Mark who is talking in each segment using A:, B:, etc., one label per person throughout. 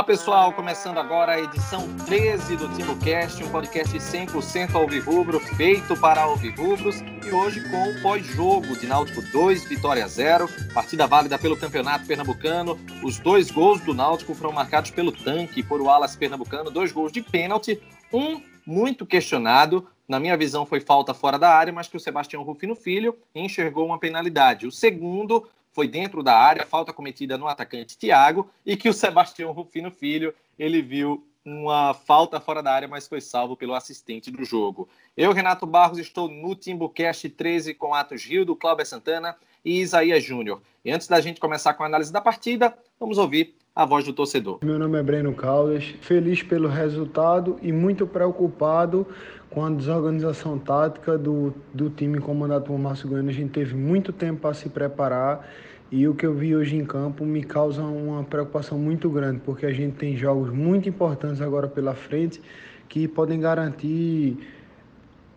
A: Fala pessoal, começando agora a edição 13 do TimbuCast, um podcast 100% alvirrubro, feito para alvirrubros, e hoje com o pós-jogo de Náutico 2, Vitória 0, partida válida pelo Campeonato Pernambucano. Os dois gols do Náutico foram marcados pelo tanque, por o Alas Pernambucano, dois gols de pênalti, um muito questionado, na minha visão foi falta fora da área, mas que o Sebastião Rufino Filho enxergou uma penalidade. O segundo foi dentro da área, falta cometida no atacante Thiago, e que o Sebastião Rufino Filho, ele viu uma falta fora da área, mas foi salvo pelo assistente do jogo. Eu, Renato Barros, estou no Timbucast 13 com Atos Rio, do Cláudio Santana e Isaías Júnior. E antes da gente começar com a análise da partida, vamos ouvir a voz do torcedor.
B: Meu nome é Breno Caldas, feliz pelo resultado e muito preocupado com a desorganização tática do, do time comandado por Márcio Goiano. A gente teve muito tempo para se preparar e o que eu vi hoje em campo me causa uma preocupação muito grande, porque a gente tem jogos muito importantes agora pela frente que podem garantir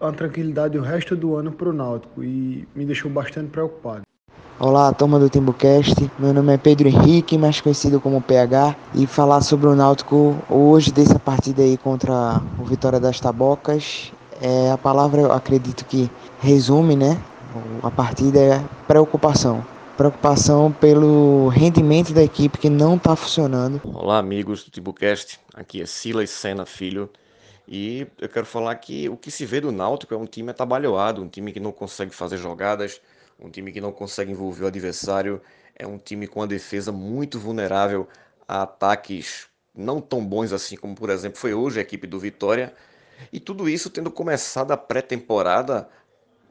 B: a tranquilidade o resto do ano para o Náutico e me deixou bastante preocupado.
C: Olá, turma do Timbucast. Meu nome é Pedro Henrique, mais conhecido como PH, e falar sobre o Náutico hoje dessa partida aí contra o Vitória das Tabocas. É, a palavra eu acredito que resume, né? A partida é preocupação. Preocupação pelo rendimento da equipe que não está funcionando.
D: Olá, amigos do Timbucast. Aqui é Silas Sena Filho. E eu quero falar que o que se vê do Náutico é um time atabalhoado, um time que não consegue fazer jogadas, um time que não consegue envolver o adversário, é um time com a defesa muito vulnerável a ataques não tão bons assim como, por exemplo, foi hoje a equipe do Vitória. E tudo isso tendo começado a pré-temporada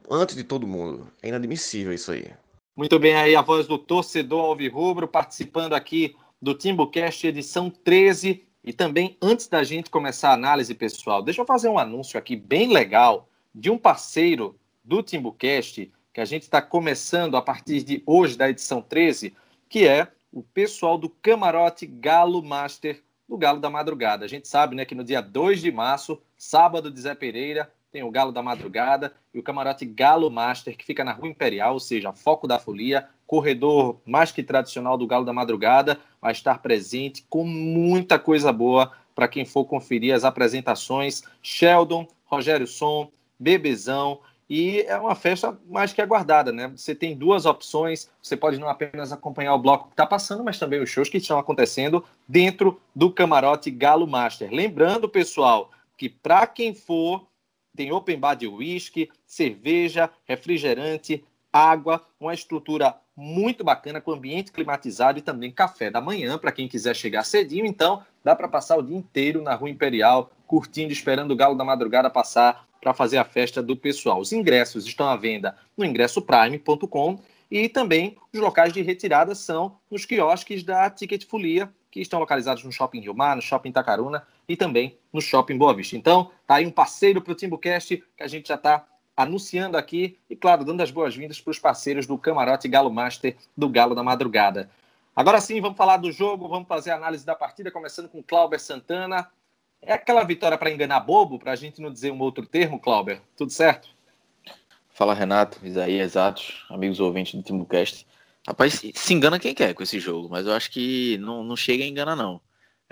D: antes de todo mundo. É inadmissível isso aí.
A: Muito bem, aí a voz do torcedor Alvirrubro participando aqui do Timbucast edição 13. E também, antes da gente começar a análise, pessoal, deixa eu fazer um anúncio aqui bem legal de um parceiro do Timbucast que a gente está começando a partir de hoje, da edição 13, que é o pessoal do Camarote Galo Master do Galo da Madrugada. A gente sabe né, que no dia 2 de março, sábado de Zé Pereira, tem o Galo da Madrugada e o Camarote Galo Master, que fica na Rua Imperial, ou seja, foco da folia, corredor mais que tradicional do Galo da Madrugada, vai estar presente com muita coisa boa para quem for conferir as apresentações. Sheldon, Rogério Som, Bebezão e é uma festa mais que aguardada, né? Você tem duas opções, você pode não apenas acompanhar o bloco que está passando, mas também os shows que estão acontecendo dentro do camarote Galo Master. Lembrando, pessoal, que para quem for, tem open bar de whisky, cerveja, refrigerante, água, uma estrutura muito bacana, com ambiente climatizado e também café da manhã, para quem quiser chegar cedinho. Então, dá para passar o dia inteiro na Rua Imperial, curtindo, esperando o galo da madrugada passar para fazer a festa do pessoal. Os ingressos estão à venda no ingressoprime.com e também os locais de retirada são nos quiosques da Ticket Folia, que estão localizados no Shopping Rio Mar, no Shopping Itacaruna e também no Shopping Boa Vista. Então, tá aí um parceiro para o Timbucast que a gente já está anunciando aqui e, claro, dando as boas-vindas para os parceiros do Camarote Galo Master do Galo da Madrugada. Agora sim, vamos falar do jogo, vamos fazer a análise da partida, começando com Cláudio Santana. É aquela vitória para enganar bobo, para a gente não dizer um outro termo, Clauber? Tudo certo?
E: Fala, Renato, Isaías, exatos, amigos ouvintes do Timbucast. Rapaz, se engana quem quer com esse jogo, mas eu acho que não, não chega a enganar, não.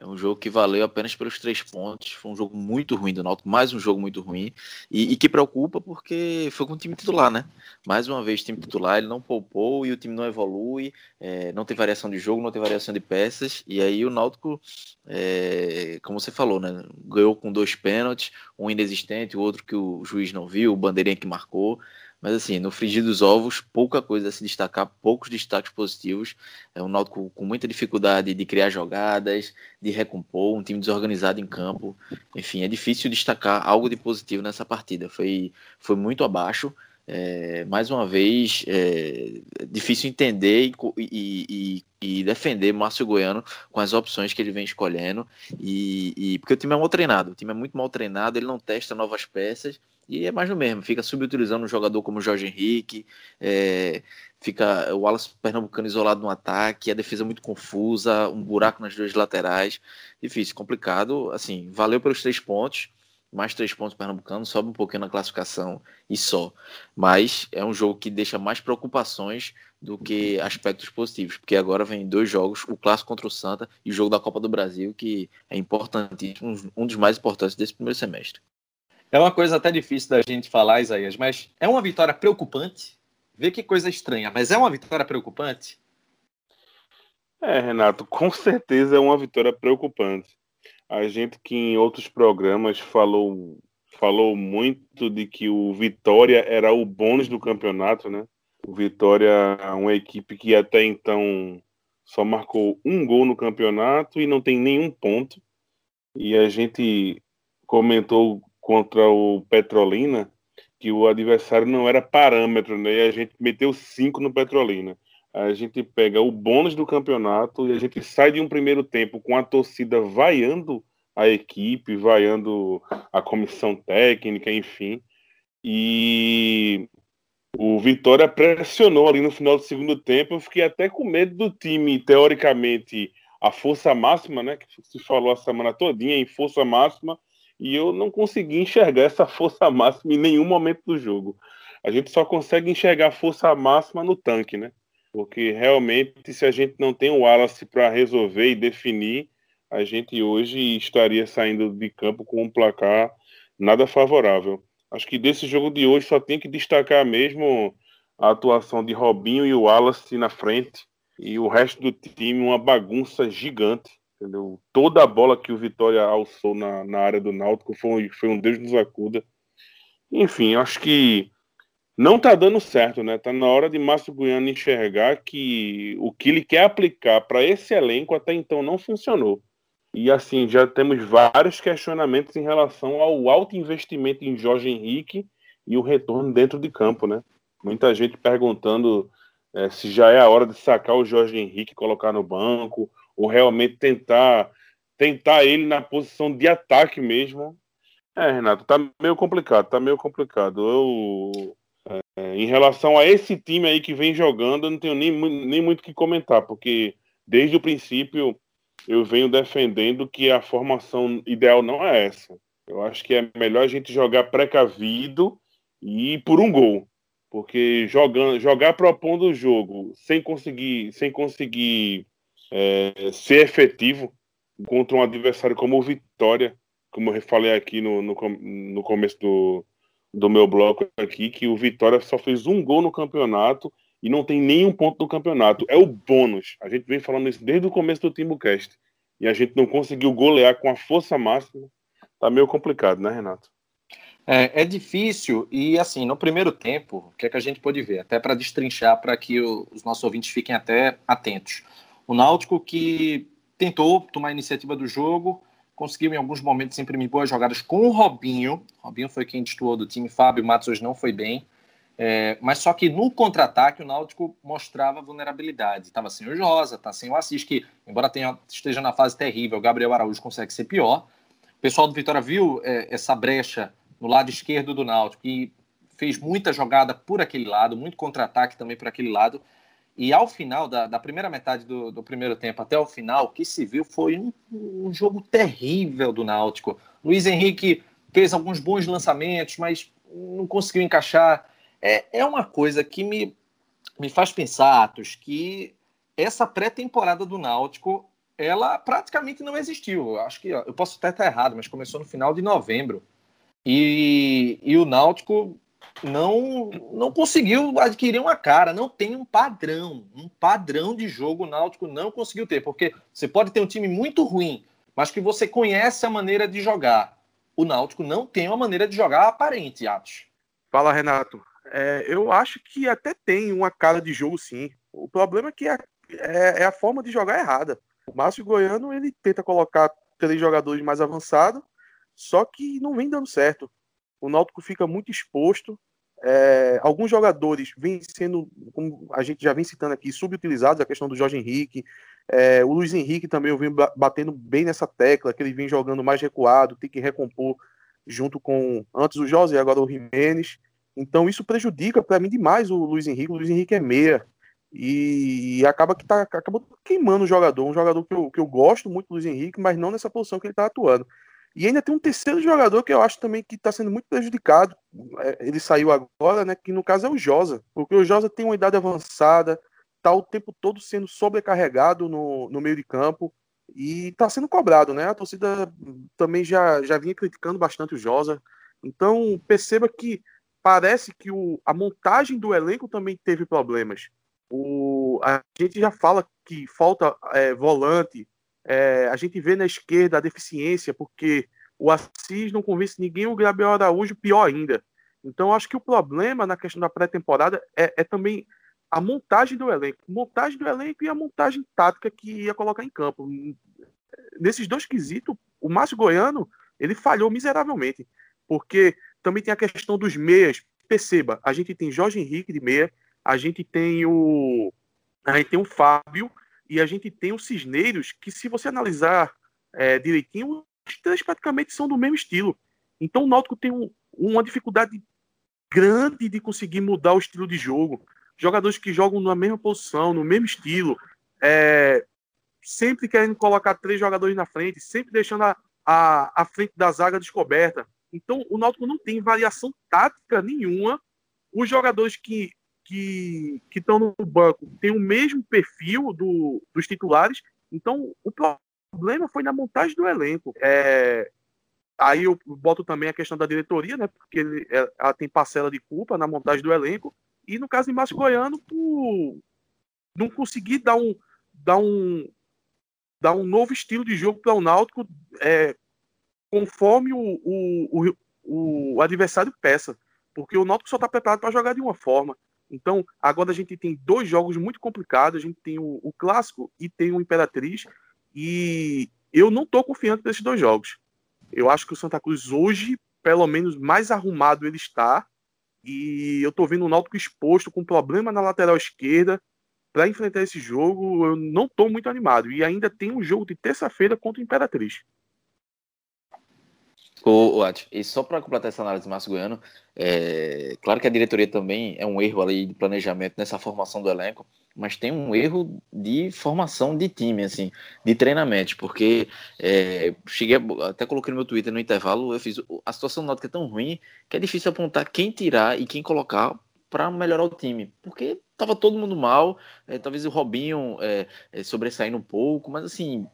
E: É um jogo que valeu apenas pelos três pontos. Foi um jogo muito ruim do Náutico, mais um jogo muito ruim. E, e, que preocupa porque foi com o time titular, né? Mais uma vez, time titular, ele não poupou e o time não evolui, é, não tem variação de jogo, não tem variação de peças. E aí o Náutico, é, como você falou, né? Ganhou com dois pênaltis, um inexistente, o outro que o juiz não viu, o bandeirinha que marcou. Mas assim, no frigir dos ovos, pouca coisa a se destacar, poucos destaques positivos. É um Náutico com muita dificuldade de criar jogadas, de recompor, um time desorganizado em campo. Enfim, é difícil destacar algo de positivo nessa partida. Foi, foi muito abaixo. É, mais uma vez, é, difícil entender e, e, e, defender Márcio Goiano com as opções que ele vem escolhendo. E, e, porque o time é mal treinado, o time é muito mal treinado, ele não testa novas peças e é mais do mesmo, fica subutilizando um jogador como Jorge Henrique, é, fica o Wallace Pernambucano isolado no ataque, a defesa muito confusa, um buraco nas duas laterais, difícil, complicado, assim, valeu pelos três pontos, mais três pontos pernambucano, sobe um pouquinho na classificação e só. Mas é um jogo que deixa mais preocupações do que aspectos positivos, porque agora vem dois jogos, o clássico contra o Santa e o jogo da Copa do Brasil, que é importante, um dos mais importantes desse primeiro semestre.
A: É uma coisa até difícil da gente falar, Isaías, mas é uma vitória preocupante? Vê que coisa estranha, mas é uma vitória preocupante?
F: É, Renato, com certeza é uma vitória preocupante. A gente que em outros programas falou falou muito de que o Vitória era o bônus do campeonato, né? O Vitória é uma equipe que até então só marcou um gol no campeonato e não tem nenhum ponto. E a gente comentou contra o Petrolina que o adversário não era parâmetro, né? E a gente meteu cinco no Petrolina a gente pega o bônus do campeonato e a gente sai de um primeiro tempo com a torcida vaiando a equipe, vaiando a comissão técnica, enfim. E o Vitória pressionou ali no final do segundo tempo. Eu fiquei até com medo do time, teoricamente, a força máxima, né? Que se falou a semana todinha em força máxima, e eu não consegui enxergar essa força máxima em nenhum momento do jogo. A gente só consegue enxergar a força máxima no tanque, né? Porque realmente, se a gente não tem o Wallace para resolver e definir, a gente hoje estaria saindo de campo com um placar nada favorável. Acho que desse jogo de hoje só tem que destacar mesmo a atuação de Robinho e o Wallace na frente e o resto do time uma bagunça gigante. Entendeu? Toda a bola que o Vitória alçou na, na área do Náutico foi, foi um Deus nos acuda. Enfim, acho que não tá dando certo, né? Tá na hora de Márcio Goiano enxergar que o que ele quer aplicar para esse elenco até então não funcionou. E assim, já temos vários questionamentos em relação ao alto investimento em Jorge Henrique e o retorno dentro de campo, né? Muita gente perguntando é, se já é a hora de sacar o Jorge Henrique, colocar no banco, ou realmente tentar tentar ele na posição de ataque mesmo. É, Renato, tá meio complicado, tá meio complicado. Eu é, em relação a esse time aí que vem jogando, eu não tenho nem, nem muito que comentar, porque desde o princípio eu venho defendendo que a formação ideal não é essa. Eu acho que é melhor a gente jogar precavido e por um gol. Porque jogando, jogar propondo o jogo sem conseguir, sem conseguir é, ser efetivo contra um adversário como o Vitória, como eu falei aqui no, no, no começo do, do meu bloco aqui que o Vitória só fez um gol no campeonato e não tem nenhum ponto no campeonato. É o bônus. A gente vem falando isso desde o começo do TimbuCast. E a gente não conseguiu golear com a força máxima. Tá meio complicado, né, Renato?
A: É, é difícil. E, assim, no primeiro tempo, o que é que a gente pode ver? Até para destrinchar, para que o, os nossos ouvintes fiquem até atentos. O Náutico que tentou tomar a iniciativa do jogo, conseguiu em alguns momentos imprimir boas jogadas com o Robinho. Robinho foi quem destoou do time, Fábio Matos hoje não foi bem. É, mas só que no contra-ataque o Náutico mostrava vulnerabilidade. Estava sem o Josa, tá sem o Assis, que, embora tenha, esteja na fase terrível, o Gabriel Araújo consegue ser pior. O pessoal do Vitória viu é, essa brecha no lado esquerdo do Náutico e fez muita jogada por aquele lado, muito contra-ataque também por aquele lado. E ao final, da, da primeira metade do, do, primeiro tempo até o final, o que se viu foi um, um, jogo terrível do Náutico. Luiz Henrique fez alguns bons lançamentos, mas não conseguiu encaixar. É, é uma coisa que me, me faz pensar, Atos, que essa pré-temporada do Náutico ela praticamente não existiu. Acho que eu posso até estar errado, mas começou no final de novembro. E, e o Náutico não não conseguiu adquirir uma cara, não tem um padrão, um padrão de jogo o Náutico não conseguiu ter, porque você pode ter um time muito ruim, mas que você conhece a maneira de jogar. O Náutico não tem uma maneira de jogar aparente, Atos.
G: Fala, Renato. É, eu acho que até tem uma cara de jogo, sim. O problema é que é, é, é a forma de jogar errada. O Márcio Goiano ele tenta colocar três jogadores mais avançados, só que não vem dando certo o Náutico fica muito exposto. É, alguns jogadores vêm sendo, como a gente já vem citando aqui, subutilizados, a questão do Jorge Henrique. É, o Luiz Henrique também eu batendo bem nessa tecla, que ele vem jogando mais recuado, tem que recompor junto com antes o José e agora o Jimenez. Então isso prejudica para mim demais o Luiz Henrique. O Luiz Henrique é meia. E acaba que tá acabou queimando o jogador, um jogador que eu, que eu gosto muito do Luiz Henrique, mas não nessa posição que ele está atuando. E ainda tem um terceiro jogador que eu acho também que está sendo muito prejudicado. É, ele saiu agora, né? Que no caso é o Josa. Porque o Josa tem uma idade avançada, está o tempo todo sendo sobrecarregado no, no meio de campo e está sendo cobrado, né? A torcida também já, já vinha criticando bastante o Josa. Então perceba que parece que o, a montagem do elenco também teve problemas. O, a gente já fala que falta é, volante, é, a gente vê na esquerda a deficiência, porque o Assis não convence ninguém, o Gabriel Araújo pior ainda. Então, acho que o problema na questão da pré-temporada é, é, também a montagem do elenco. Montagem do elenco e a montagem tática que ia colocar em campo. Nesses dois quesitos, o Márcio Goiano ele falhou miseravelmente, porque também tem a questão dos meias. Perceba, a gente tem Jorge Henrique de meia, a gente tem o a gente tem o Fábio e a gente tem o Cisneiros, que se você analisar é, direitinho, os três praticamente são do mesmo estilo. Então o Náutico tem um, uma dificuldade grande de conseguir mudar o estilo de jogo. Jogadores que jogam na mesma posição, no mesmo estilo, é, sempre querendo colocar três jogadores na frente, sempre deixando a, a, a frente da zaga descoberta. Então o Náutico não tem variação tática nenhuma. Os jogadores que que estão no banco têm o mesmo perfil do, dos titulares. Então, o problema foi na montagem do elenco. É, aí eu boto também a questão da diretoria, né? Porque ele, é, ela tem parcela de culpa na montagem do elenco. E no caso de Márcio Goiano, por não conseguir dar um, dar um, dar um novo estilo de jogo para o Náutico é, conforme o, o, o, o adversário peça. Porque o Náutico só está preparado para jogar de uma forma. Então, agora a gente tem dois jogos muito complicados. A gente tem o, o Clássico e tem o Imperatriz. E eu não estou confiante nesses dois jogos. Eu acho que o Santa Cruz hoje, pelo menos mais arrumado ele está. E eu estou vendo o Náutico exposto com problema na lateral esquerda para enfrentar esse jogo. Eu não estou muito animado. E ainda tem um jogo de terça-feira contra o Imperatriz.
E: O, o e só para completar essa análise do Márcio Goiano, é, claro que a diretoria também é um erro ali de planejamento nessa formação do elenco, mas tem um erro de formação de time, assim, de treinamento, porque é, cheguei, até coloquei no meu Twitter no intervalo, eu fiz a situação nota que é tão ruim que é difícil apontar quem tirar e quem colocar para melhorar o time, porque tava todo mundo mal, é, talvez o Robinho é, é sobressaindo um pouco, mas assim,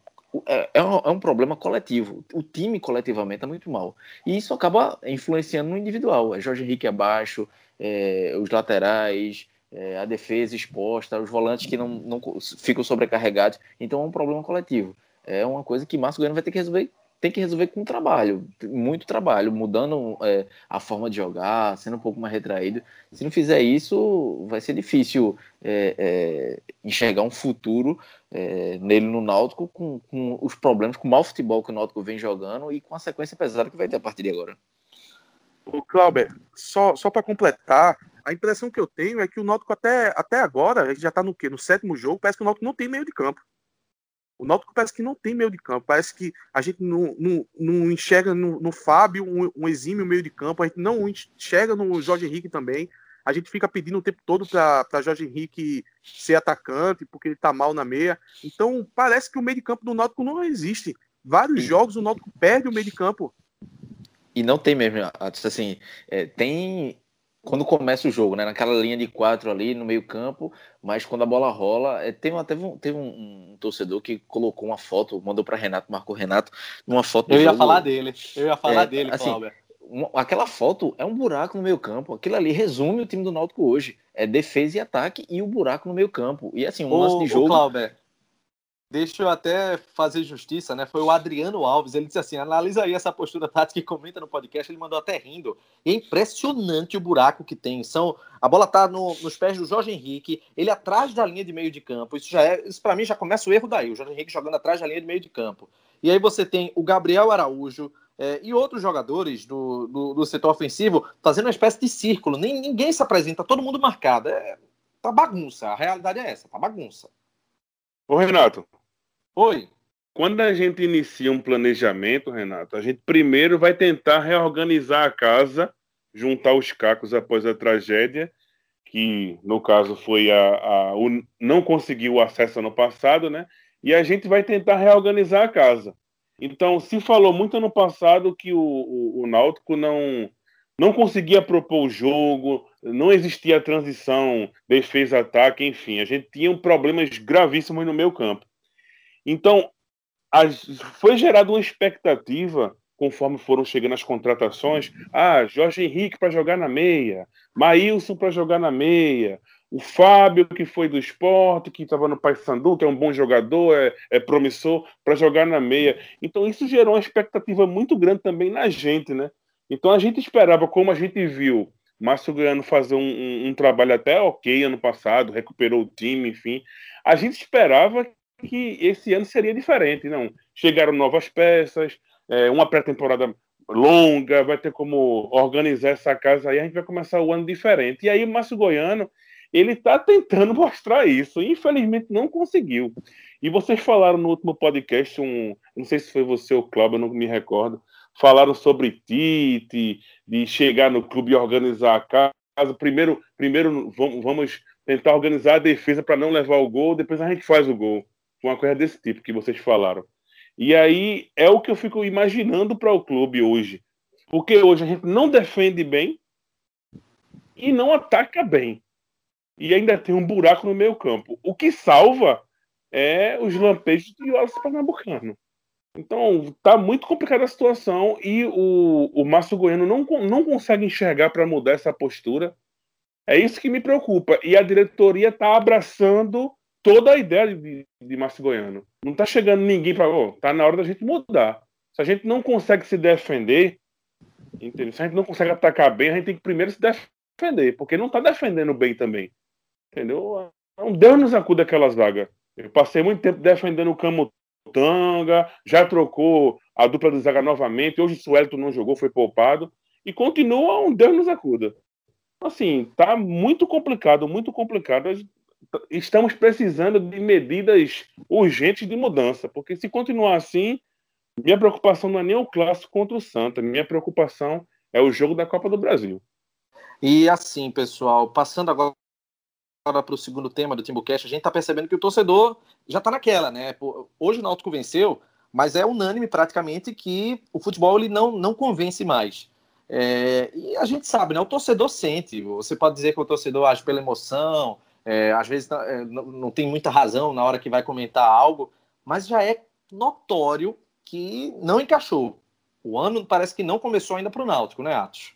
E: é, é, um, é, um, problema coletivo. O time coletivamente é muito mal. E isso acaba influenciando no individual. É Jorge Henrique abaixo, é, os laterais, é, a defesa exposta, os volantes que não, não ficam sobrecarregados. Então é um problema coletivo. É uma coisa que Márcio Goiano vai ter que resolver tem que resolver com trabalho, muito trabalho, mudando é, a forma de jogar, sendo um pouco mais retraído. Se não fizer isso, vai ser difícil é, é, enxergar um futuro é, nele no Náutico com, com, os problemas, com o mau futebol que o Náutico vem jogando e com a sequência pesada que vai ter a partir de agora.
G: O Clauber, só, só para completar, a impressão que eu tenho é que o Náutico até, até agora, já está no quê? No sétimo jogo, parece que o Náutico não tem meio de campo. O Náutico parece que não tem meio de campo. Parece que a gente não, não, não enxerga no, no Fábio um, um, exímio meio de campo. A gente não enxerga no Jorge Henrique também. A gente fica pedindo o tempo todo para Jorge Henrique ser atacante, porque ele está mal na meia. Então, parece que o meio de campo do Náutico não existe. Vários jogos o Náutico perde o meio de campo.
E: E não tem mesmo. Assim, é, tem quando começa o jogo, né? Naquela linha de quatro ali no meio campo, mas quando a bola rola, é, teve, teve, um, teve um, um, torcedor que colocou uma foto, mandou para Renato, marcou Renato, uma foto.
A: Eu ia jogo, falar dele, eu ia falar é, dele,
E: assim, aquela foto é um buraco no meio campo. Aquilo ali resume o time do Náutico hoje. É defesa e ataque e o buraco no meio campo. E assim, um
A: o,
E: lance de jogo.
A: Clauber, Deixa eu até fazer justiça, né? Foi o Adriano Alves. Ele disse assim: analisa aí essa postura tática e comenta no podcast. Ele mandou até rindo. É impressionante o buraco que tem. São, a bola tá no, nos pés do Jorge Henrique, ele atrás da linha de meio de campo. Isso já é, isso para mim já começa o erro daí. O Jorge Henrique jogando atrás da linha de meio de campo. E aí você tem o Gabriel Araújo é, e outros jogadores do, do, do, setor ofensivo fazendo uma espécie de círculo. Nem, ninguém se apresenta, todo mundo marcado. É, tá bagunça. A realidade é essa, tá bagunça.
F: Ô, Renato,
A: Oi.
F: Quando a gente inicia um planejamento, Renato, a gente primeiro vai tentar reorganizar a casa, juntar os cacos após a tragédia, que no caso foi a, a o, não conseguiu o acesso no passado, né? E a gente vai tentar reorganizar a casa. Então, se falou muito ano passado que o, o, o Náutico não, não conseguia propor o jogo, não existia transição, defesa, ataque, enfim, a gente tinha problemas gravíssimos no meio campo. Então, as, foi gerada uma expectativa, conforme foram chegando as contratações, ah, Jorge Henrique para jogar na meia, Maílson para jogar na meia, o Fábio, que foi do esporte, que estava no Paysandu, que é um bom jogador, é, é promissor, para jogar na meia. Então, isso gerou uma expectativa muito grande também na gente, né? Então, a gente esperava, como a gente viu, Márcio Goiano fazer um, um, um trabalho até ok ano passado, recuperou o time, enfim. A gente esperava que esse ano seria diferente, não? Chegaram novas peças, é, uma pré-temporada longa, vai ter como organizar essa casa aí, a gente vai começar o ano diferente. E aí, o Márcio Goiano ele está tentando mostrar isso. Infelizmente não conseguiu. E vocês falaram no último podcast, um, não sei se foi você ou Cláudio, não me recordo, falaram sobre Tite, de chegar no clube e organizar a casa. Primeiro, primeiro vamos tentar organizar a defesa para não levar o gol, depois a gente faz o gol. Uma coisa desse tipo que vocês falaram. E aí é o que eu fico imaginando para o clube hoje. Porque hoje a gente não defende bem e não ataca bem e ainda tem um buraco no meio campo. O que salva é os lampejos do Wallace Pernambucano. Então, tá muito complicada a situação e o, o Márcio Goiano não, não consegue enxergar para mudar essa postura. É isso que me preocupa. E a diretoria tá abraçando toda a ideia de, de Márcio Goiano. Não tá chegando ninguém para. Oh, tá na hora da gente mudar. Se a gente não consegue se defender, entendeu? se a gente não consegue atacar bem, a gente tem que primeiro se defender, porque não tá defendendo bem também. Entendeu? Não Deus nos acuda aquelas vagas. Eu passei muito tempo defendendo o Camutanga, já trocou a dupla de zaga novamente. Hoje o Suelto não jogou, foi poupado. E continua um Deus nos acuda. Assim, tá muito complicado, muito complicado. Estamos precisando de medidas urgentes de mudança, porque se continuar assim, minha preocupação não é nem o clássico contra o Santa, minha preocupação é o jogo da Copa do Brasil.
A: E assim, pessoal, passando agora para o segundo tema do Timbucast, a gente está percebendo que o torcedor já está naquela, né? Hoje o Náutico venceu, mas é unânime praticamente que o futebol ele não, não convence mais. É, e a gente sabe, né? O torcedor sente. Você pode dizer que o torcedor age pela emoção, é, às vezes é, não, tem muita razão na hora que vai comentar algo, mas já é notório que não encaixou. O ano parece que não começou ainda para o Náutico, né, Atos?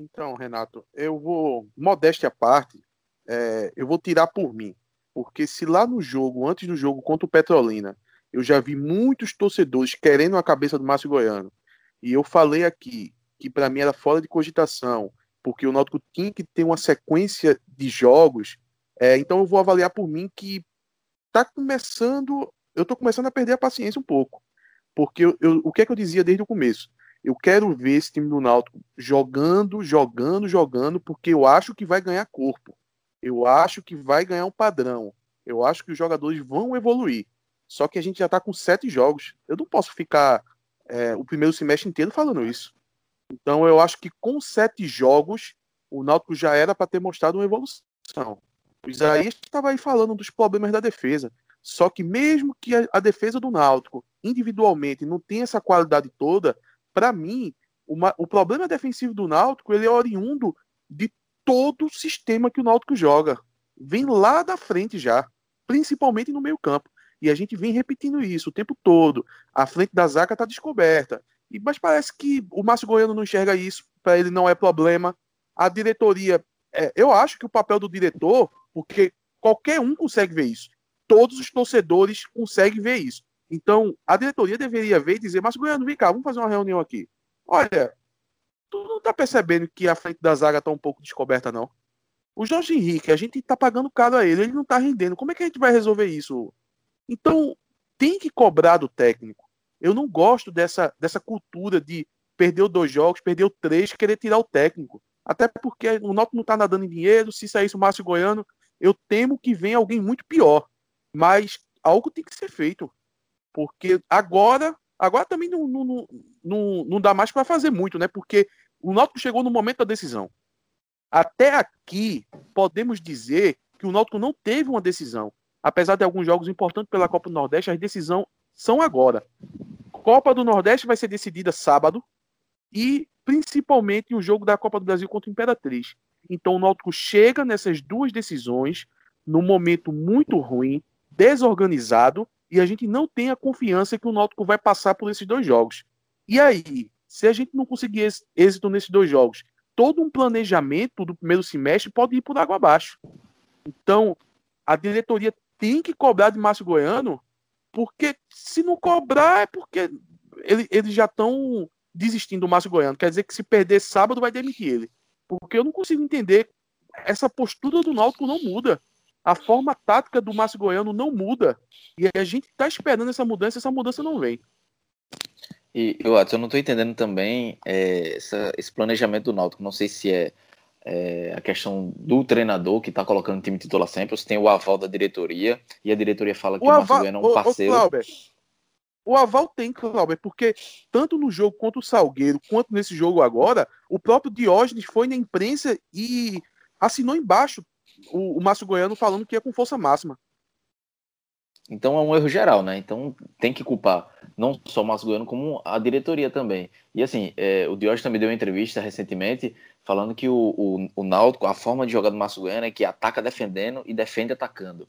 G: Então, Renato, eu vou, modéstia à parte, é, eu vou tirar por mim. Porque se lá no jogo, antes do jogo contra o Petrolina, eu já vi muitos torcedores querendo a cabeça do Márcio Goiano, e eu falei aqui que para mim era fora de cogitação, porque o Náutico tinha que ter uma sequência de jogos, é, então eu vou avaliar por mim que tá começando, eu tô começando a perder a paciência um pouco. Porque eu, eu, o que é que eu dizia desde o começo? Eu quero ver esse time do Náutico jogando, jogando, jogando, porque eu acho que vai ganhar corpo. Eu acho que vai ganhar um padrão. Eu acho que os jogadores vão evoluir. Só que a gente já está com sete jogos. Eu não posso ficar é, o primeiro semestre inteiro falando isso. Então eu acho que com sete jogos, o Náutico já era para ter mostrado uma evolução. O Isaías estava aí falando dos problemas da defesa. Só que mesmo que a, defesa do Náutico, individualmente, não tenha essa qualidade toda, para mim, uma, o problema defensivo do Náutico ele é oriundo de todo o sistema que o Náutico joga. Vem lá da frente já, principalmente no meio campo. E a gente vem repetindo isso o tempo todo. A frente da zaga está descoberta. Mas parece que o Márcio Goiano não enxerga isso, para ele não é problema. A diretoria, é, eu acho que o papel do diretor, porque qualquer um consegue ver isso. Todos os torcedores conseguem ver isso. Então, a diretoria deveria ver e dizer, mas Goiano, vem cá, vamos fazer uma reunião aqui. Olha, tu não tá percebendo que a frente da zaga tá um pouco descoberta, não? O Jorge Henrique, a gente tá pagando caro a ele, ele não tá rendendo. Como é que a gente vai resolver isso? Então, tem que cobrar do técnico. Eu não gosto dessa, dessa cultura de perdeu dois jogos, perdeu três, querer tirar o técnico. Até porque o Noto não tá nadando em dinheiro. Se saísse o Márcio Goiano, eu temo que venha alguém muito pior. Mas algo tem que ser feito. Porque agora, agora também não, não, não, não dá mais para fazer muito, né? Porque o Náutico chegou no momento da decisão. Até aqui, podemos dizer que o Náutico não teve uma decisão. Apesar de alguns jogos importantes pela Copa do Nordeste, a decisão são agora. Copa do Nordeste vai ser decidida sábado e principalmente o jogo da Copa do Brasil contra o Imperatriz. Então o Náutico chega nessas duas decisões num momento muito ruim, desorganizado e a gente não tem a confiança que o Náutico vai passar por esses dois jogos. E aí, se a gente não conseguir êxito nesses dois jogos, todo um planejamento do primeiro semestre pode ir por água abaixo. Então, a diretoria tem que cobrar de Márcio Goiano, porque se não cobrar é porque ele, eles já estão desistindo do Márcio Goiano. Quer dizer que se perder sábado vai demitir ele. Porque eu não consigo entender. Essa postura do Náutico não muda. A forma tática do Márcio Goiano não muda. E a gente está esperando essa mudança, essa mudança não vem.
E: E eu, eu não estou entendendo também é, essa, esse planejamento do Náutico. Não sei se é, é a questão do treinador que está colocando o time titular sempre, se tem o aval da diretoria, e a diretoria fala que o, o Márcio Goiano é um parceiro. Ô,
G: o aval tem, Cláudio, porque tanto no jogo contra o Salgueiro, quanto nesse jogo agora, o próprio Diógenes foi na imprensa e assinou embaixo o, o Márcio Goiano falando que ia com força máxima.
E: Então é um erro geral, né? Então tem que culpar não só o Márcio Goiano, como a diretoria também. E assim, é, o Diógenes também deu uma entrevista recentemente falando que o, o, o Náutico, a forma de jogar do Márcio Goiano é que ataca defendendo e defende atacando.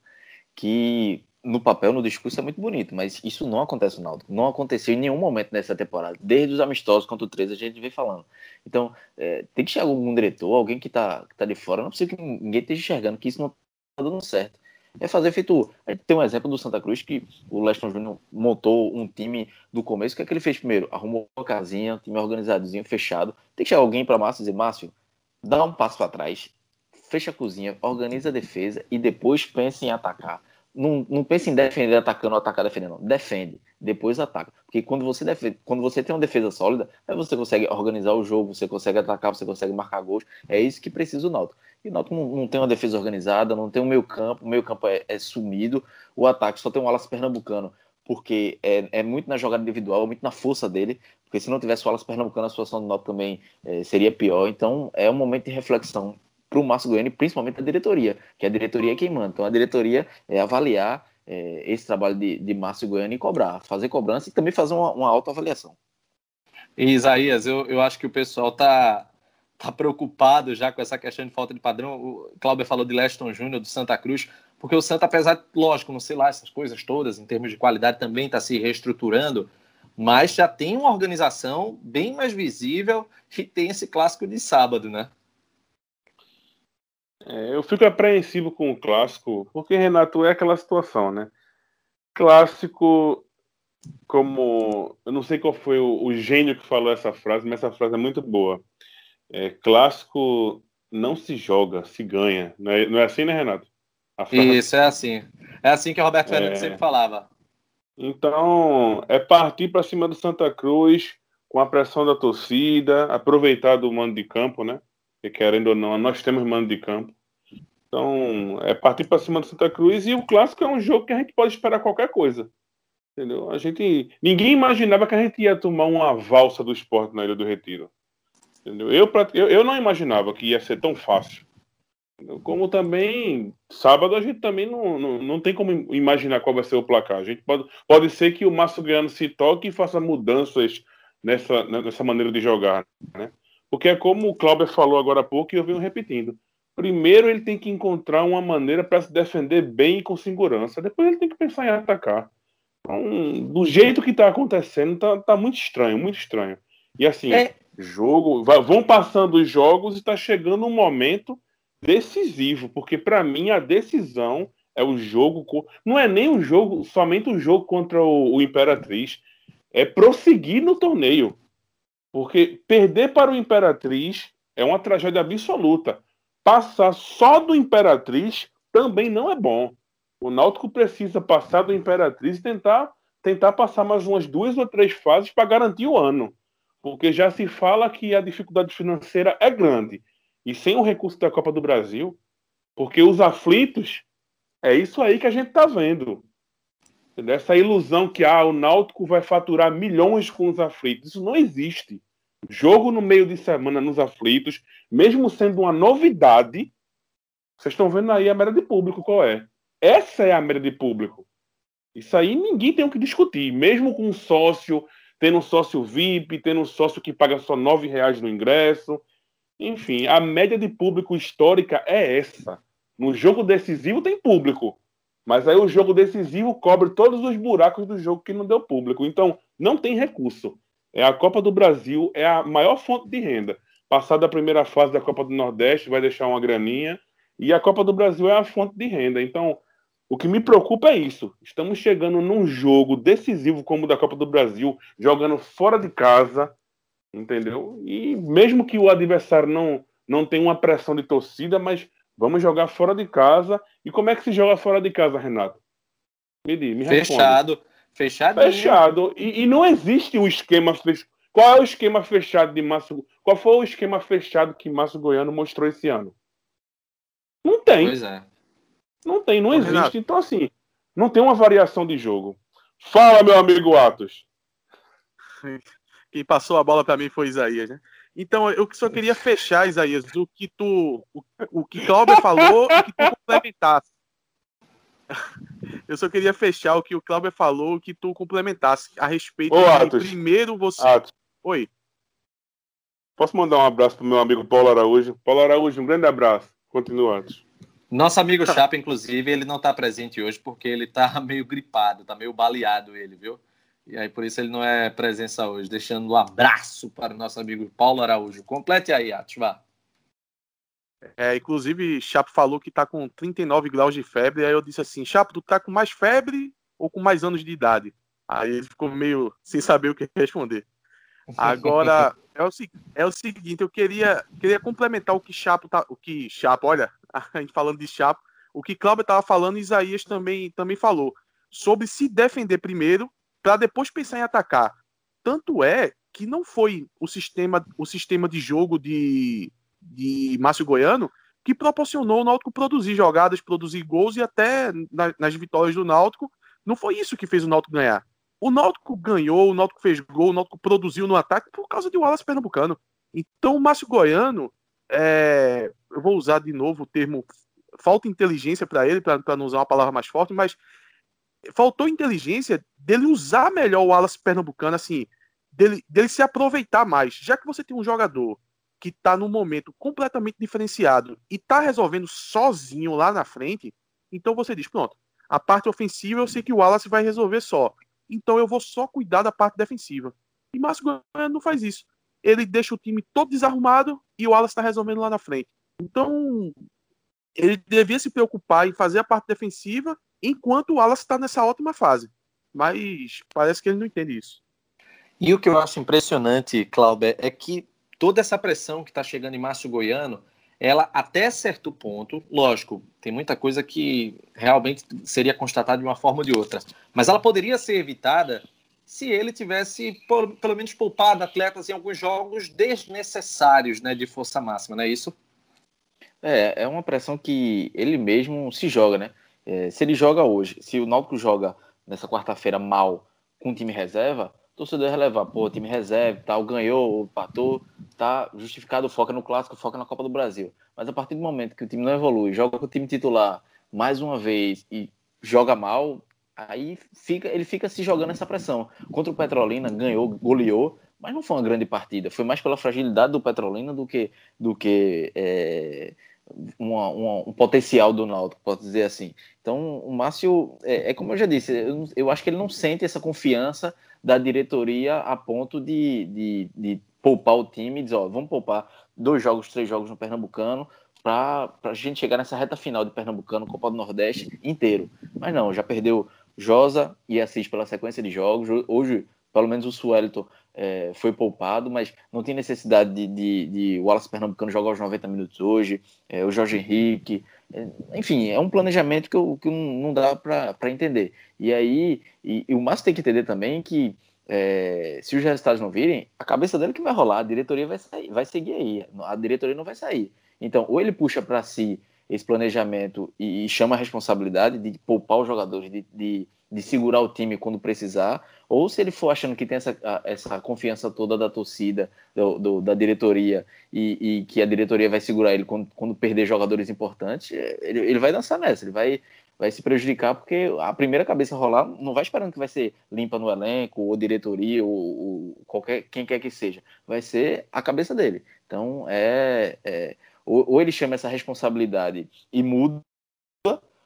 E: Que no papel, no discurso é muito bonito, mas isso não acontece no Náutico. Não aconteceu em nenhum momento nessa temporada. Desde os amistosos contra o 13 a gente vem falando. Então, é, tem que chegar algum diretor, alguém que está tá de fora. Não precisa que ninguém esteja enxergando que isso não está dando certo. É fazer feito. A gente tem um exemplo do Santa Cruz que o Leston Júnior montou um time do começo. O que é que ele fez primeiro? Arrumou uma casinha, time organizadozinho, fechado. Tem que chegar alguém para Márcio e dizer: Márcio, dá um passo para trás, fecha a cozinha, organiza a defesa e depois pense em atacar não, não pense em defender atacando ou atacar defendendo, não. Defende, depois ataca. Porque quando você, defende, quando você tem uma defesa sólida, aí você consegue organizar o jogo, você consegue atacar, você consegue marcar gols. É isso que precisa o Náutico. E o Náutico não, não tem uma defesa organizada, não tem um meio campo, o meio campo é, é sumido, o ataque só tem um Alas Pernambucano, porque é, é, muito na jogada individual, é muito na força dele, porque se não tivesse o Alas Pernambucano, a situação do Náutico também é, seria pior. Então é um momento de reflexão para o Márcio Goiano e principalmente a diretoria, que a diretoria é quem manda. Então a diretoria é avaliar é, esse trabalho de, de Márcio Goiano e cobrar, fazer cobrança e também fazer uma, uma autoavaliação.
A: Isaías, eu, eu acho que o pessoal está tá preocupado já com essa questão de falta de padrão. O Cláudio falou de Leston Júnior, do Santa Cruz, porque o Santa, apesar, lógico, não sei lá, essas coisas todas, em termos de qualidade, também está se reestruturando, mas já tem uma organização bem mais visível e tem esse clássico de sábado, né?
F: É, eu fico apreensivo com o clássico, porque, Renato, é aquela situação, né? Clássico, como. Eu não sei qual foi o, o gênio que falou essa frase, mas essa frase é muito boa. É, clássico não se joga, se ganha. Não é, não é assim, né, Renato?
A: Isso, é assim. É assim que o Roberto Fernandes é... sempre falava.
F: Então, é partir para cima do Santa Cruz com a pressão da torcida, aproveitar do mando de campo, né? que querendo ou não, nós temos mando de campo. Então, é partir para cima do Santa Cruz e o clássico é um jogo que a gente pode esperar qualquer coisa. Entendeu? A gente, ninguém imaginava que a gente ia tomar uma valsa do esporte na Ilha do Retiro. Entendeu? Eu, eu, eu não imaginava que ia ser tão fácil. Entendeu? Como também, sábado a gente também não, não, não tem como imaginar qual vai ser o placar. A gente pode, pode ser que o Márcio Guiano se toque e faça mudanças nessa, nessa maneira de jogar. Né? Porque é como o Cláudio falou agora há pouco e eu venho repetindo. Primeiro ele tem que encontrar uma maneira para se defender bem e com segurança. Depois ele tem que pensar em atacar. Então, do jeito que está acontecendo, tá, tá, muito estranho, muito estranho. E assim, é... jogo, vão passando os jogos e está chegando um momento decisivo, porque para mim a decisão é o jogo. Não é nem um jogo, somente o um jogo contra o, o Imperatriz. É prosseguir no torneio. Porque perder para o Imperatriz é uma tragédia absoluta. Passar só do Imperatriz também não é bom. O Náutico precisa passar do Imperatriz e tentar, tentar passar mais umas duas ou três fases para garantir o ano. Porque já se fala que a dificuldade financeira é grande. E sem o recurso da Copa do Brasil, porque os aflitos, é isso aí que a gente está vendo. Essa ilusão que ah, o Náutico vai faturar milhões com os aflitos. Isso não existe. Jogo no meio de semana nos aflitos, mesmo sendo uma novidade, vocês estão vendo aí a média de público qual é. Essa é a média de público. Isso aí ninguém tem o que discutir, mesmo com um sócio, tendo um sócio VIP, tendo um sócio que paga só nove reais no ingresso. Enfim, a média de público histórica é essa. No jogo decisivo tem público, mas aí o jogo decisivo cobre todos os buracos do jogo que não deu público. Então, não tem recurso. É a Copa do Brasil é a maior fonte de renda. Passada a primeira fase da Copa do Nordeste, vai deixar uma graninha. E a Copa do Brasil é a fonte de renda. Então, o que me preocupa é isso. Estamos chegando num jogo decisivo como o da Copa do Brasil, jogando fora de casa, entendeu? E mesmo que o adversário não, não tenha uma pressão de torcida, mas vamos jogar fora de casa. E como é que se joga fora de casa, Renato?
A: Me diz, me Fechado. Responde. Fechado.
F: Fechado. E, e, não existe um esquema fechado. Qual é o esquema fechado de Márcio? Qual foi o esquema fechado que Márcio Goiano mostrou esse ano? Não tem.
A: Pois é.
F: Não tem, não existe. Renato. Então, assim, não tem uma variação de jogo. Fala, meu amigo Atos.
G: Quem passou a bola para mim foi Isaías, né? Então, eu só queria fechar, Isaías, o que tu, o, o que Cláudio falou e que tu complementasse. Eu só queria fechar o que o Cláudio falou, que tu complementasse a respeito
F: Ô, de
G: primeiro você.
F: Atos.
G: Oi.
F: Posso mandar um abraço pro meu amigo Paulo Araújo? Paulo Araújo, um grande abraço. Continua, Atos.
A: Nosso amigo Chapa, inclusive, ele não está presente hoje porque ele está meio gripado, está meio baleado ele, viu? E aí por isso ele não é presença hoje. Deixando um abraço para o nosso amigo Paulo Araújo. Complete aí, Atos, vá.
G: É, inclusive, Chapo falou que tá com 39 graus de febre. Aí eu disse assim: Chapo, tu tá com mais febre ou com mais anos de idade? Aí ele ficou meio sem saber o que responder. Agora, é o, é o seguinte: eu queria, queria complementar o que Chapo tá. O que Chapo, olha, a gente falando de Chapo, o que Cláudio tava falando, Isaías também, também falou. Sobre se defender primeiro, para depois pensar em atacar. Tanto é que não foi o sistema, o sistema de jogo de de Márcio Goiano que proporcionou o Náutico produzir jogadas, produzir gols e até na, nas vitórias do Náutico. Não foi isso que fez o Náutico ganhar. O Náutico ganhou, o Náutico fez gol, o Náutico produziu no ataque por causa de Wallace Pernambucano. Então o Márcio Goiano, é, eu vou usar de novo o termo falta inteligência para ele, para não usar uma palavra mais forte, mas faltou inteligência dele usar melhor o Wallace Pernambucano, assim, dele, dele se aproveitar mais. Já que você tem um jogador que está num momento completamente diferenciado e está resolvendo sozinho lá na frente, então você diz, pronto, a parte ofensiva eu sei que o Wallace vai resolver só. Então eu vou só cuidar da parte defensiva. E Márcio Goiano não faz isso. Ele deixa o time todo desarrumado e o Wallace está resolvendo lá na frente. Então, ele devia se preocupar em fazer a parte defensiva enquanto o Wallace está nessa ótima fase. Mas parece que ele não entende isso.
A: E o que eu acho impressionante, Cláudio, é que toda essa pressão que está chegando em Márcio Goiano, ela até certo ponto, lógico, tem muita coisa que realmente seria constatada de uma forma ou de outra, mas ela poderia ser evitada se ele tivesse pelo menos poupado atletas em alguns jogos desnecessários, né, de força máxima, não é isso?
E: É, é uma pressão que ele mesmo se joga, né? É, se ele joga hoje, se o Náutico joga nessa quarta-feira mal com time reserva, torcedor relevar, pô, time reserva tal, ganhou, empatou, tá justificado, foca no clássico, foca na Copa do Brasil. Mas a partir do momento que o time não evolui, joga com o time titular mais uma vez e joga mal, aí fica, ele fica se jogando essa pressão. Contra o Petrolina, ganhou, goleou, mas não foi uma grande partida. Foi mais pela fragilidade do Petrolina do que, do que é, um potencial do Náutico, posso dizer assim. Então, o Márcio, é, é como eu já disse, eu, eu acho que ele não sente essa confiança da diretoria a ponto de, de, de poupar o time e dizer, ó, vamos poupar dois jogos, três jogos no Pernambucano para a gente chegar nessa reta final de Pernambucano, Copa do Nordeste inteiro. Mas não, já perdeu Josa e Assis pela sequência de jogos. Hoje, pelo menos o Suelton é, foi poupado, mas não tem necessidade de, de, de Wallace Pernambucano jogar os 90 minutos hoje, é, o Jorge Henrique. É, enfim, é um planejamento que, eu, que não dá para entender. E aí, e, e o Márcio tem que entender também que é, se os resultados não virem, a cabeça dele que vai rolar, a diretoria vai, sair, vai seguir aí, a diretoria não vai sair. Então, ou ele puxa para si esse planejamento e, e, chama a responsabilidade de poupar os jogadores, de, de de segurar o time quando precisar, ou se ele for achando que tem essa, essa confiança toda da torcida, do, do, da diretoria, e, e, que a diretoria vai segurar ele quando, quando perder jogadores importantes, ele, ele vai dançar nessa, ele vai, vai se prejudicar, porque a primeira cabeça rolar não vai esperando que vai ser limpa no elenco, ou diretoria, ou, ou qualquer, quem quer que seja, vai ser a cabeça dele. Então, é, é ou, ou ele chama essa responsabilidade e muda,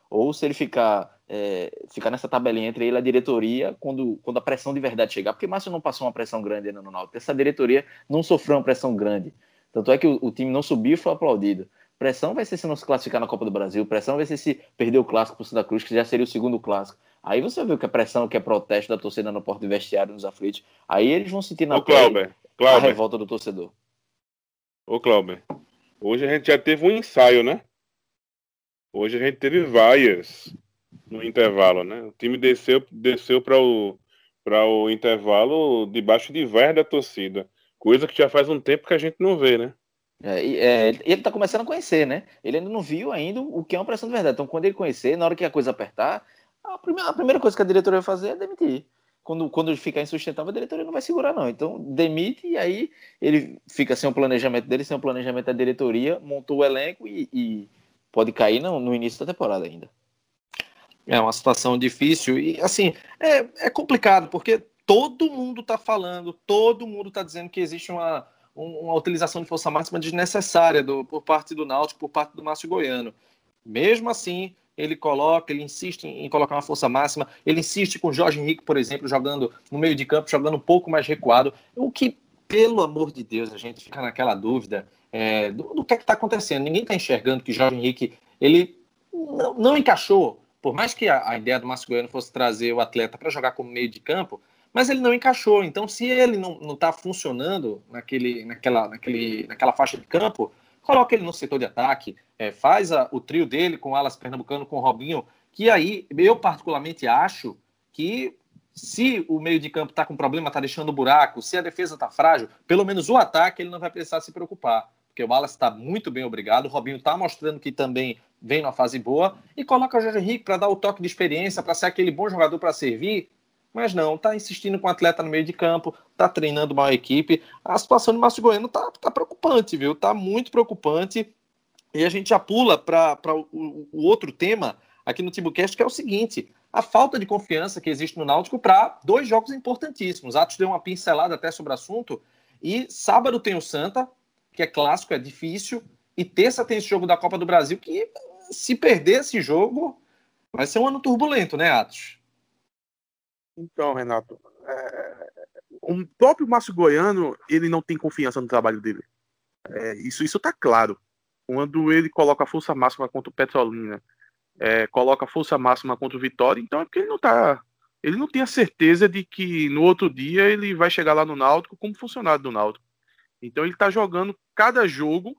E: ou se ele ficar é, ficar nessa tabelinha entre ele e a diretoria quando, quando a pressão de verdade chegar. Porque Márcio não passou uma pressão grande ainda no Náutico. Essa diretoria não sofreu uma pressão grande. Tanto é que o, o time não subiu e foi aplaudido. Pressão vai ser se não se classificar na Copa do Brasil. Pressão vai ser se perder o clássico para o Santa Cruz, que já seria o segundo clássico. Aí você vê o que é pressão, que é protesto da torcida no porto de vestiário, nos aflitos. Aí eles vão sentir na
F: Ô, Clauber,
E: a revolta do torcedor.
F: Ô, Clauber, hoje a gente já teve um ensaio, né? Hoje a gente teve vaias no intervalo, né? O time desceu, desceu para o, o intervalo debaixo de vaias da torcida. Coisa que já faz um tempo que a gente não vê, né?
E: É, é, ele está começando a conhecer, né? Ele ainda não viu ainda o que é uma pressão de verdade. Então, quando ele conhecer, na hora que a coisa apertar, a primeira, a primeira coisa que a diretoria vai fazer é demitir. Quando, quando ficar insustentável, a diretoria não vai segurar, não. Então, demite e aí ele fica sem o planejamento dele, sem o planejamento da diretoria, montou o elenco e, e pode cair no, no início da temporada ainda.
A: É uma situação difícil e, assim, é, é complicado, porque todo mundo está falando, todo mundo está dizendo que existe uma, uma utilização de força máxima desnecessária do, por parte do Náutico, por parte do Márcio Goiano. Mesmo assim, ele coloca, ele insiste em, colocar uma força máxima, ele insiste com o Jorge Henrique, por exemplo, jogando no meio de campo, jogando um pouco mais recuado, o que, pelo amor de Deus, a gente fica naquela dúvida é, do, do, que é está acontecendo. Ninguém está enxergando que Jorge Henrique, ele não, não encaixou, por mais que a, a, ideia do Márcio Goiano fosse trazer o atleta para jogar como meio de campo, mas ele não encaixou. Então, se ele não está funcionando naquele, naquela, naquele, naquela faixa de campo, coloca ele no setor de ataque, é, faz a, o trio dele com o Alas Pernambucano, com o Robinho, que aí eu particularmente acho que se o meio de campo está com problema, está deixando buraco, se a defesa está frágil, pelo menos o ataque ele não vai precisar se preocupar, porque o Alas está muito bem obrigado, o Robinho está mostrando que também vem numa fase boa, e coloca o Jorge Henrique para dar o toque de experiência, para ser aquele bom jogador para servir, mas não, está insistindo com o atleta no meio de campo, está treinando mal a equipe. A situação do Márcio Goiano está tá preocupante, viu? Está muito preocupante. E a gente já pula para o, o, outro tema aqui no Timbucast, que é o seguinte: a falta de confiança que existe no Náutico para dois jogos importantíssimos. Atos deu uma pincelada até sobre o assunto. E sábado tem o Santa, que é clássico, é difícil. E terça tem esse jogo da Copa do Brasil, que se perder esse jogo, vai ser um ano turbulento, né, Atos?
G: Então, Renato, é... o próprio Márcio Goiano, ele não tem confiança no trabalho dele. É, isso isso está claro. Quando ele coloca a força máxima contra o Petrolina, é, coloca a força máxima contra o Vitória, então é porque ele não tá, ele não tem a certeza de que no outro dia ele vai chegar lá no Náutico como funcionário do Náutico. Então ele está jogando cada jogo,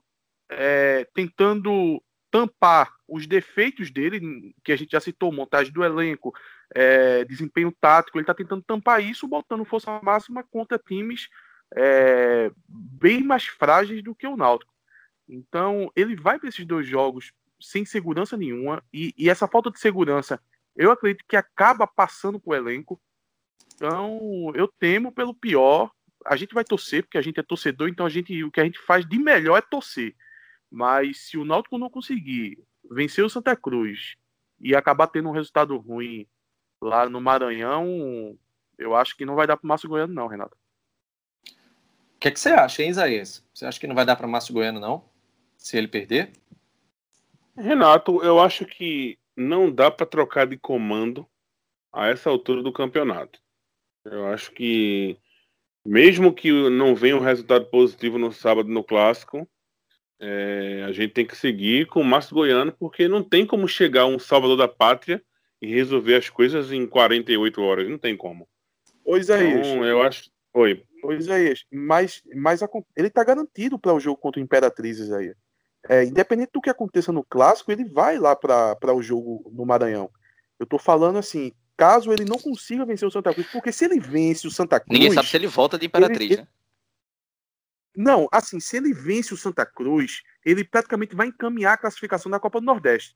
G: é, tentando tampar os defeitos dele, que a gente já citou, montagem do elenco, é, desempenho tático, ele está tentando tampar isso, botando força máxima contra times é, bem mais frágeis do que o Náutico. Então, ele vai para esses dois jogos sem segurança nenhuma, e, e, essa falta de segurança, eu acredito que acaba passando para o elenco. Então, eu temo pelo pior. A gente vai torcer, porque a gente é torcedor, então a gente, o que a gente faz de melhor é torcer. Mas se o Náutico não conseguir vencer o Santa Cruz e acabar tendo um resultado ruim lá no Maranhão, eu acho que não vai dar para o Márcio Goiano, não, Renato.
A: O que, é que você acha, hein, Isaías? Você acha que não vai dar para Márcio Goiano, não? Se ele perder?
F: Renato, eu acho que não dá para trocar de comando a essa altura do campeonato. Eu acho que, mesmo que não venha um resultado positivo no sábado no Clássico, é, a gente tem que seguir com o Márcio Goiano, porque não tem como chegar um salvador da pátria e resolver as coisas em 48 horas. Não tem como.
G: Ô, Isaías.
F: Então, eu acho. Oi.
G: Ô, Isaías, mas, mas a... ele tá garantido para o jogo contra o Imperatriz, Isaías. É, independente do que aconteça no clássico, ele vai lá para o jogo no Maranhão. Eu tô falando assim, caso ele não consiga vencer o Santa Cruz, porque se ele vence o Santa Cruz.
E: Ninguém sabe se ele volta de Imperatriz, ele, né?
G: Não, assim, se ele vence o Santa Cruz, ele praticamente vai encaminhar a classificação da Copa do Nordeste.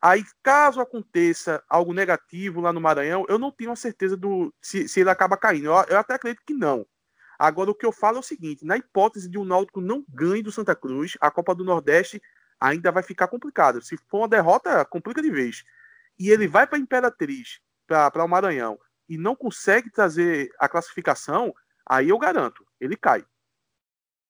G: Aí, caso aconteça algo negativo lá no Maranhão, eu não tenho a certeza do se, se ele acaba caindo. Eu, eu, até acredito que não. Agora, o que eu falo é o seguinte: na hipótese de um Náutico não ganhe do Santa Cruz, a Copa do Nordeste ainda vai ficar complicada. Se for uma derrota, complica de vez. E ele vai para a Imperatriz, para o Maranhão, e não consegue trazer a classificação, aí eu garanto, ele cai.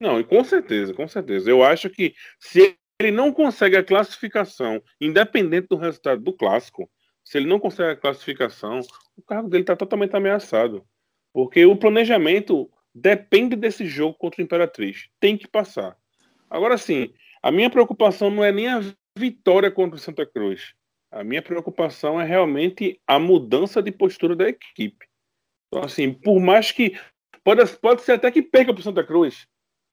F: Não, e com certeza, com certeza. Eu acho que se ele não consegue a classificação, independente do resultado do clássico, se ele não consegue a classificação, o cargo dele está totalmente ameaçado. Porque o planejamento depende desse jogo contra o Imperatriz. Tem que passar. Agora sim, a minha preocupação não é nem a vitória contra o Santa Cruz. A minha preocupação é realmente a mudança de postura da equipe. Então, assim, por mais que. Pode, pode ser até que perca para o Santa Cruz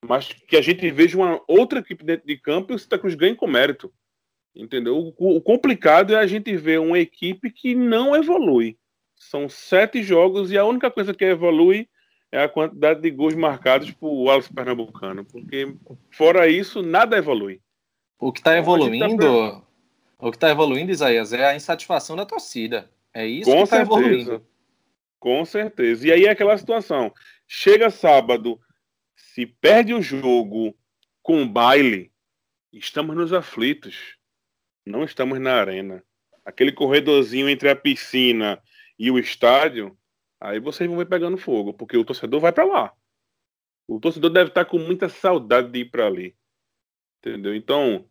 F: mas que a gente veja uma outra equipe dentro de campo e o Santa Cruz ganhe com mérito. Entendeu? O, o complicado é a gente ver uma equipe que não evolui. São sete jogos e a única coisa que evolui é a quantidade de gols marcados por Wallace Pernambucano. Porque, fora isso, nada evolui.
A: O que está então, evoluindo, tá... o que está evoluindo, Isaías, é a insatisfação da torcida. É isso
F: Com
A: que está evoluindo.
F: Com certeza. E aí é aquela situação. Chega sábado, se perde o jogo com baile, estamos nos aflitos. Não estamos na arena. Aquele corredorzinho entre a piscina e o estádio, aí vocês vão ver pegando fogo, porque o torcedor vai para lá. O torcedor deve estar com muita saudade de ir para ali. Entendeu? Então,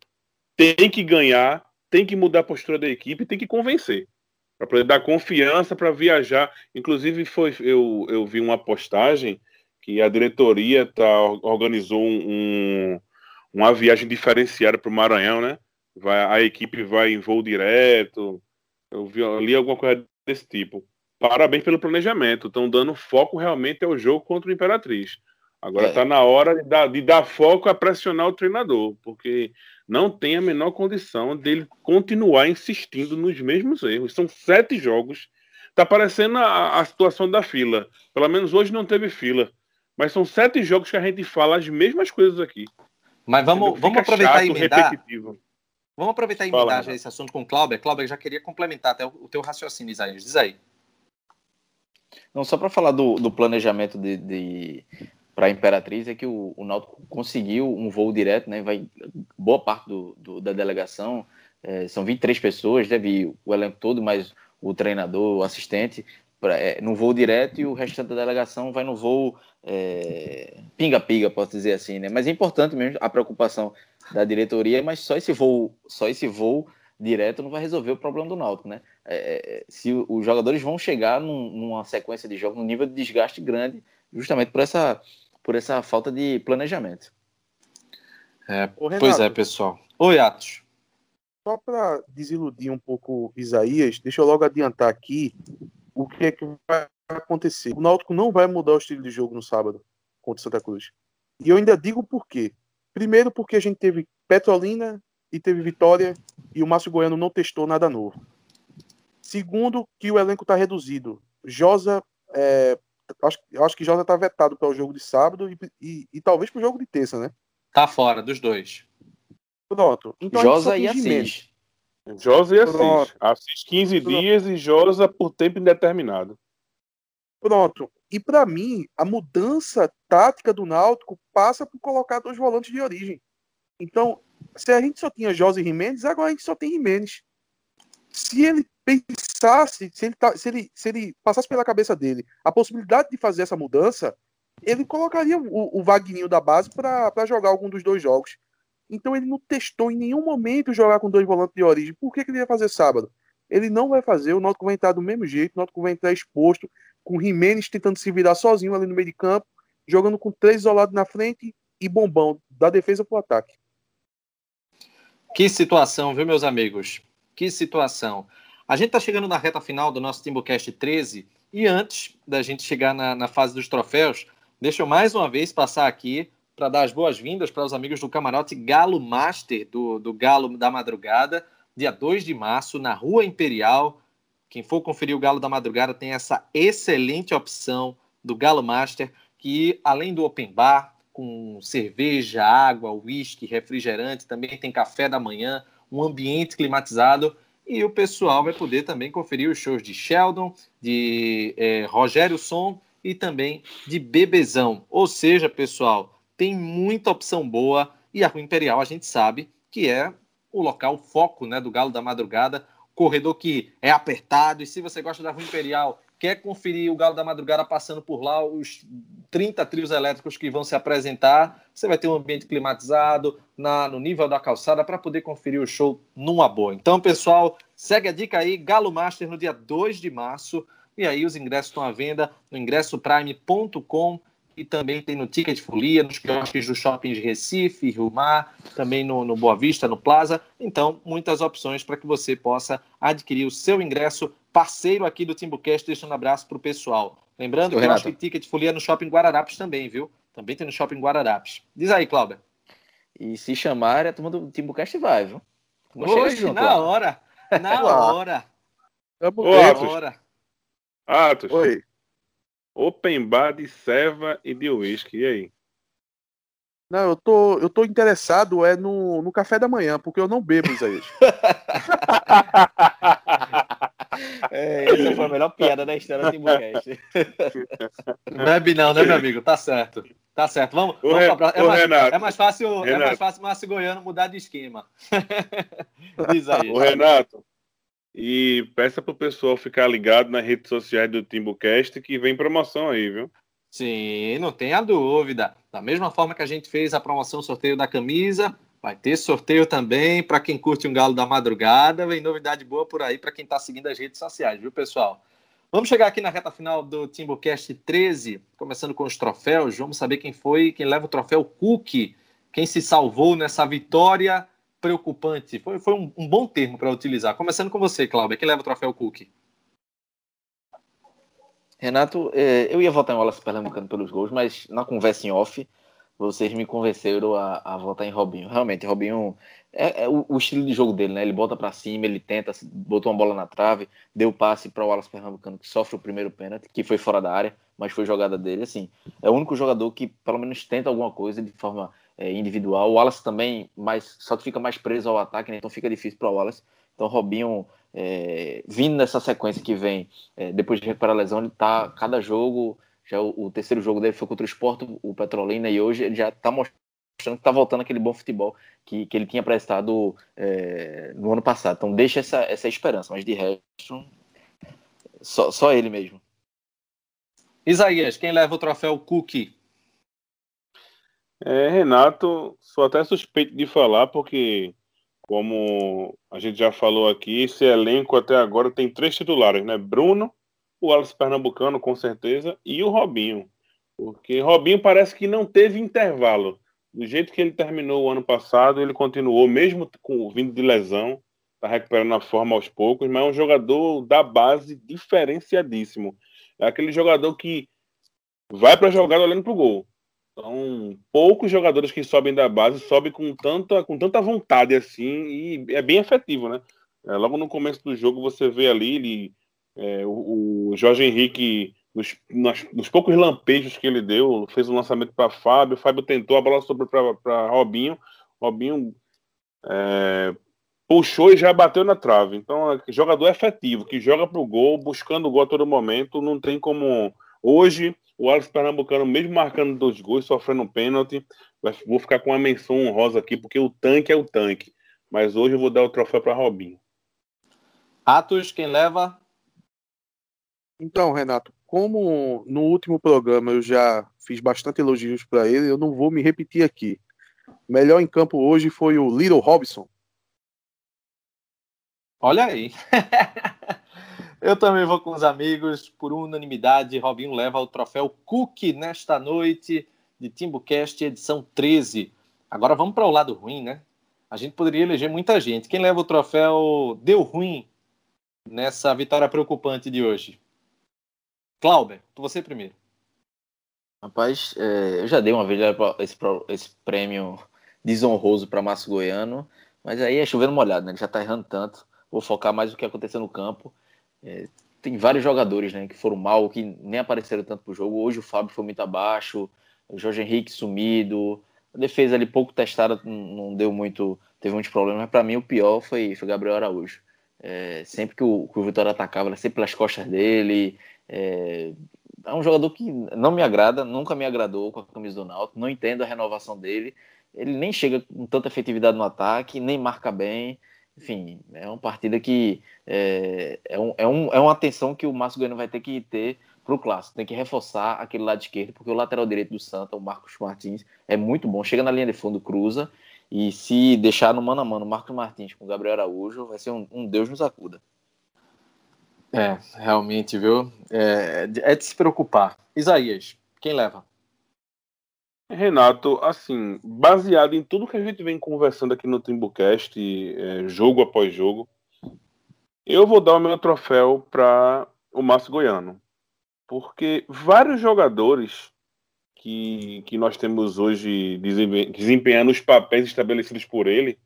F: tem que ganhar, tem que mudar a postura da equipe, tem que convencer. Para poder dar confiança para viajar. Inclusive, foi, eu, eu vi uma postagem que a diretoria tá, organizou um, uma viagem diferenciada para o Maranhão, né? Vai, a equipe vai em voo direto. Eu vi ali alguma coisa desse tipo. Parabéns pelo planejamento. Estão dando foco realmente ao jogo contra o Imperatriz. Agora está é. na hora de dar, de dar foco a pressionar o treinador, porque não tem a menor condição dele continuar insistindo nos mesmos erros. São sete jogos. Está parecendo a, a situação da fila. Pelo menos hoje não teve fila. Mas são sete jogos que a gente fala as mesmas coisas aqui.
A: Mas vamos, vamos aproveitar chato, e emendar. Repetitivo. Vamos aproveitar e emendar já esse assunto com o Cláudio. Cláudio, já queria complementar até o, o teu raciocínio, Isaías. Diz aí.
E: Não, só para falar do, do planejamento de, de para a Imperatriz é que o, o Náutico conseguiu um voo direto, né? Vai boa parte do, do da delegação, é, são 23 pessoas, deve o elenco todo, mas o treinador, o assistente, pra, é, no voo direto e o restante da delegação vai no voo é, pinga-piga, posso dizer assim, né? Mas é importante mesmo a preocupação da diretoria, mas só esse voo, só esse voo direto não vai resolver o problema do Náutico, né? É, é se os jogadores vão chegar num, numa sequência de jogos, num nível de desgaste grande, justamente por essa, por essa falta de planejamento.
A: É, pois é, pessoal. Oi, Atos.
G: Só para desiludir um pouco Isaías, deixa eu logo adiantar aqui o que é que vai acontecer. O Náutico não vai mudar o estilo de jogo no sábado contra o Santa Cruz. E eu ainda digo por quê. Primeiro, porque a gente teve Petrolina e teve Vitória e o Márcio Goiano não testou nada novo. Segundo, que o elenco está reduzido. Josa, é, acho, acho que Josa está vetado para o jogo de sábado e, e, e talvez para o jogo de terça, né?
A: Tá fora dos dois.
G: Pronto.
E: Então Josa e Assis.
F: Josa e Assis. Assis 15 Pronto. dias e Josa por tempo indeterminado.
G: Pronto. E para mim, a mudança tática do Náutico passa por colocar dois volantes de origem. Então, se a gente só tinha José Jimenez, agora a gente só tem Jimenez. Se ele pensasse, se ele, tá, se ele, se ele passasse pela cabeça dele a possibilidade de fazer essa mudança, ele colocaria o, o Vagninho da base para jogar algum dos dois jogos. Então ele não testou em nenhum momento jogar com dois volantes de origem. Por que, que ele ia fazer sábado? Ele não vai fazer, o Náutico vai entrar do mesmo jeito, o Náutico vai entrar exposto, com o Jimenez tentando se virar sozinho ali no meio de campo, jogando com três isolados na frente e bombão da defesa para o ataque.
A: Que situação, viu, meus amigos? Que situação. A gente está chegando na reta final do nosso Timbucast 13 e antes da gente chegar na, na fase dos troféus, deixa eu mais uma vez passar aqui para dar as boas-vindas para os amigos do camarote Galo Master, do, do Galo da Madrugada, dia 2 de março, na Rua Imperial, quem for conferir o Galo da Madrugada tem essa excelente opção do Galo Master, que além do open bar, com cerveja, água, uísque, refrigerante, também tem café da manhã, um ambiente climatizado. E o pessoal vai poder também conferir os shows de Sheldon, de é, Rogério Som e também de Bebezão. Ou seja, pessoal, tem muita opção boa e a Rua Imperial a gente sabe que é o local foco né, do Galo da Madrugada, corredor que é apertado. E se você gosta da Rua Imperial, quer conferir o Galo da Madrugada passando por lá, os 30 trios elétricos que vão se apresentar, você vai ter um ambiente climatizado na, no nível da calçada para poder conferir o show numa boa. Então, pessoal, segue a dica aí, Galo Master no dia 2 de março. E aí os ingressos estão à venda no ingressoprime.com e também tem no Ticket Folia, nos quiosques do Shopping de Recife, Rio Mar, também no, no Boa Vista, no Plaza. Então, muitas opções para que você possa adquirir o seu ingresso, parceiro aqui do Timbucast, deixando um abraço para o pessoal. Lembrando que o Ticket Folia no Shopping Guararapes também, viu? Também tem no Shopping Guararapes. Diz aí, Cláudio.
E: E se chamar, a turma do Timbucast vai, viu?
A: Hoje, na hora. Na hora.
F: Na hora. Atos. Oi. Open bar de ceva e de uísque. E aí?
G: Não, eu tô, eu tô interessado é no, no café da manhã, porque eu não bebo, Isaías.
E: é, essa foi a melhor piada da história do Timbucast.
A: Bebe não, né, meu amigo? Tá certo. Tá certo. Vamos, vamos Re... pra... é, mais, Renato, é mais fácil, Renato. é mais fácil Márcio Goiano mudar de esquema.
F: Diz aí. O Renato, e peça pro pessoal ficar ligado nas redes sociais do Timbucast que vem promoção aí, viu?
A: Sim, não tenha dúvida. Da mesma forma que a gente fez a promoção sorteio da camisa, vai ter sorteio também para quem curte um galo da madrugada. Vem novidade boa por aí para quem está seguindo as redes sociais, viu, pessoal? Vamos chegar aqui na reta final do Timbucast 13, começando com os troféus. Vamos saber quem foi, quem leva o troféu Cook, quem se salvou nessa vitória preocupante. Foi, foi um, um bom termo para utilizar. Começando com você, Cláudio, que leva o troféu Cook.
E: Renato, é, eu ia votar em Wallace Pernambucano pelos gols, mas na conversa em off, vocês me convenceram a, a votar em Robinho. Realmente, Robinho é, é o, o, estilo de jogo dele, né? Ele bota para cima, ele tenta, botou uma bola na trave, deu passe para o Wallace Pernambucano, que sofre o primeiro pênalti, que foi fora da área, mas foi jogada dele. Assim, é o único jogador que pelo menos tenta alguma coisa de forma é, individual. O Wallace também, mas só que fica mais preso ao ataque, né? então fica difícil para o Wallace. Então, Robinho, é, vindo nessa sequência que vem, é, depois de recuperar a lesão, ele tá cada jogo. Já o, o, terceiro jogo dele foi contra o Sport, o Petrolina, e hoje ele já está mostrando que está voltando aquele bom futebol que, que ele tinha prestado é, no ano passado. Então, deixa essa, essa esperança, mas de resto, só, só ele mesmo.
A: Isaías, quem leva o troféu Cookie
F: é, Renato, sou até suspeito de falar, porque, como a gente já falou aqui, esse elenco até agora tem três titulares, né? Bruno, o Wallace Pernambucano, com certeza, e o Robinho. Porque Robinho parece que não teve intervalo. Do jeito que ele terminou o ano passado, ele continuou, mesmo com vindo de lesão, está recuperando a forma aos poucos, mas é um jogador da base diferenciadíssimo. É aquele jogador que vai para a jogada olhando para o gol. Então, poucos jogadores que sobem da base sobem com tanta, com tanta vontade assim e é bem efetivo, né? É, logo no começo do jogo você vê ali ele, é, o, o, Jorge Henrique, nos, nos, nos, poucos lampejos que ele deu, fez um lançamento para Fábio, Fábio tentou, a bola sobrou para Robinho, Robinho é, puxou e já bateu na trave. Então, é, jogador efetivo, que joga para o gol, buscando o gol a todo momento, não tem como. Hoje, o Alex Pernambucano, mesmo marcando dois gols, sofrendo um pênalti, vou ficar com uma menção honrosa aqui, porque o tanque é o tanque. Mas hoje eu vou dar o troféu para Robinho.
A: Atos, quem leva?
G: Então, Renato, como no último programa eu já fiz bastante elogios para ele, eu não vou me repetir aqui. Melhor em campo hoje foi o Little Robson.
A: Olha aí. Eu também vou com os amigos, por unanimidade. Robinho leva o troféu Cook nesta noite de Timbucast, edição 13. Agora vamos para o lado ruim, né? A gente poderia eleger muita gente. Quem leva o troféu deu ruim nessa vitória preocupante de hoje? Clauber, você primeiro.
E: Rapaz, é, eu já dei uma vez esse, esse prêmio desonroso para Márcio Goiano, mas aí é chovendo molhado, né? Ele já tá errando tanto. Vou focar mais no que aconteceu no campo. É, tem vários jogadores né, que foram mal, que nem apareceram tanto pro jogo. Hoje o Fábio foi muito abaixo, o Jorge Henrique sumido, a defesa ali pouco testada, não deu muito, teve muitos problemas, mas para mim o pior foi, foi Gabriel Araújo. É, sempre que o, que o Vitória atacava, era sempre pelas costas dele. É, é, um jogador que não me agrada, nunca me agradou com a camisa do Náutico. Não entendo a renovação dele. Ele nem chega com tanta efetividade no ataque, nem marca bem. Enfim, é uma partida que é, é, um, é, um, é uma atenção que o Márcio Goiano vai ter que ter para o clássico. Tem que reforçar aquele lado esquerdo, porque o lateral direito do Santa, o Marcos Martins, é muito bom. Chega na linha de fundo, cruza. E se deixar no mano a mano Marcos Martins com Gabriel Araújo, vai ser um, um Deus nos acuda.
A: É, realmente, viu? É, é de se preocupar. Isaías, quem leva?
F: Renato, assim, baseado em tudo que a gente vem conversando aqui no Timbucast, é, jogo após jogo, eu vou dar o meu troféu para o Márcio Goiano. Porque vários jogadores que, que nós temos hoje desempenhando os papéis estabelecidos por ele,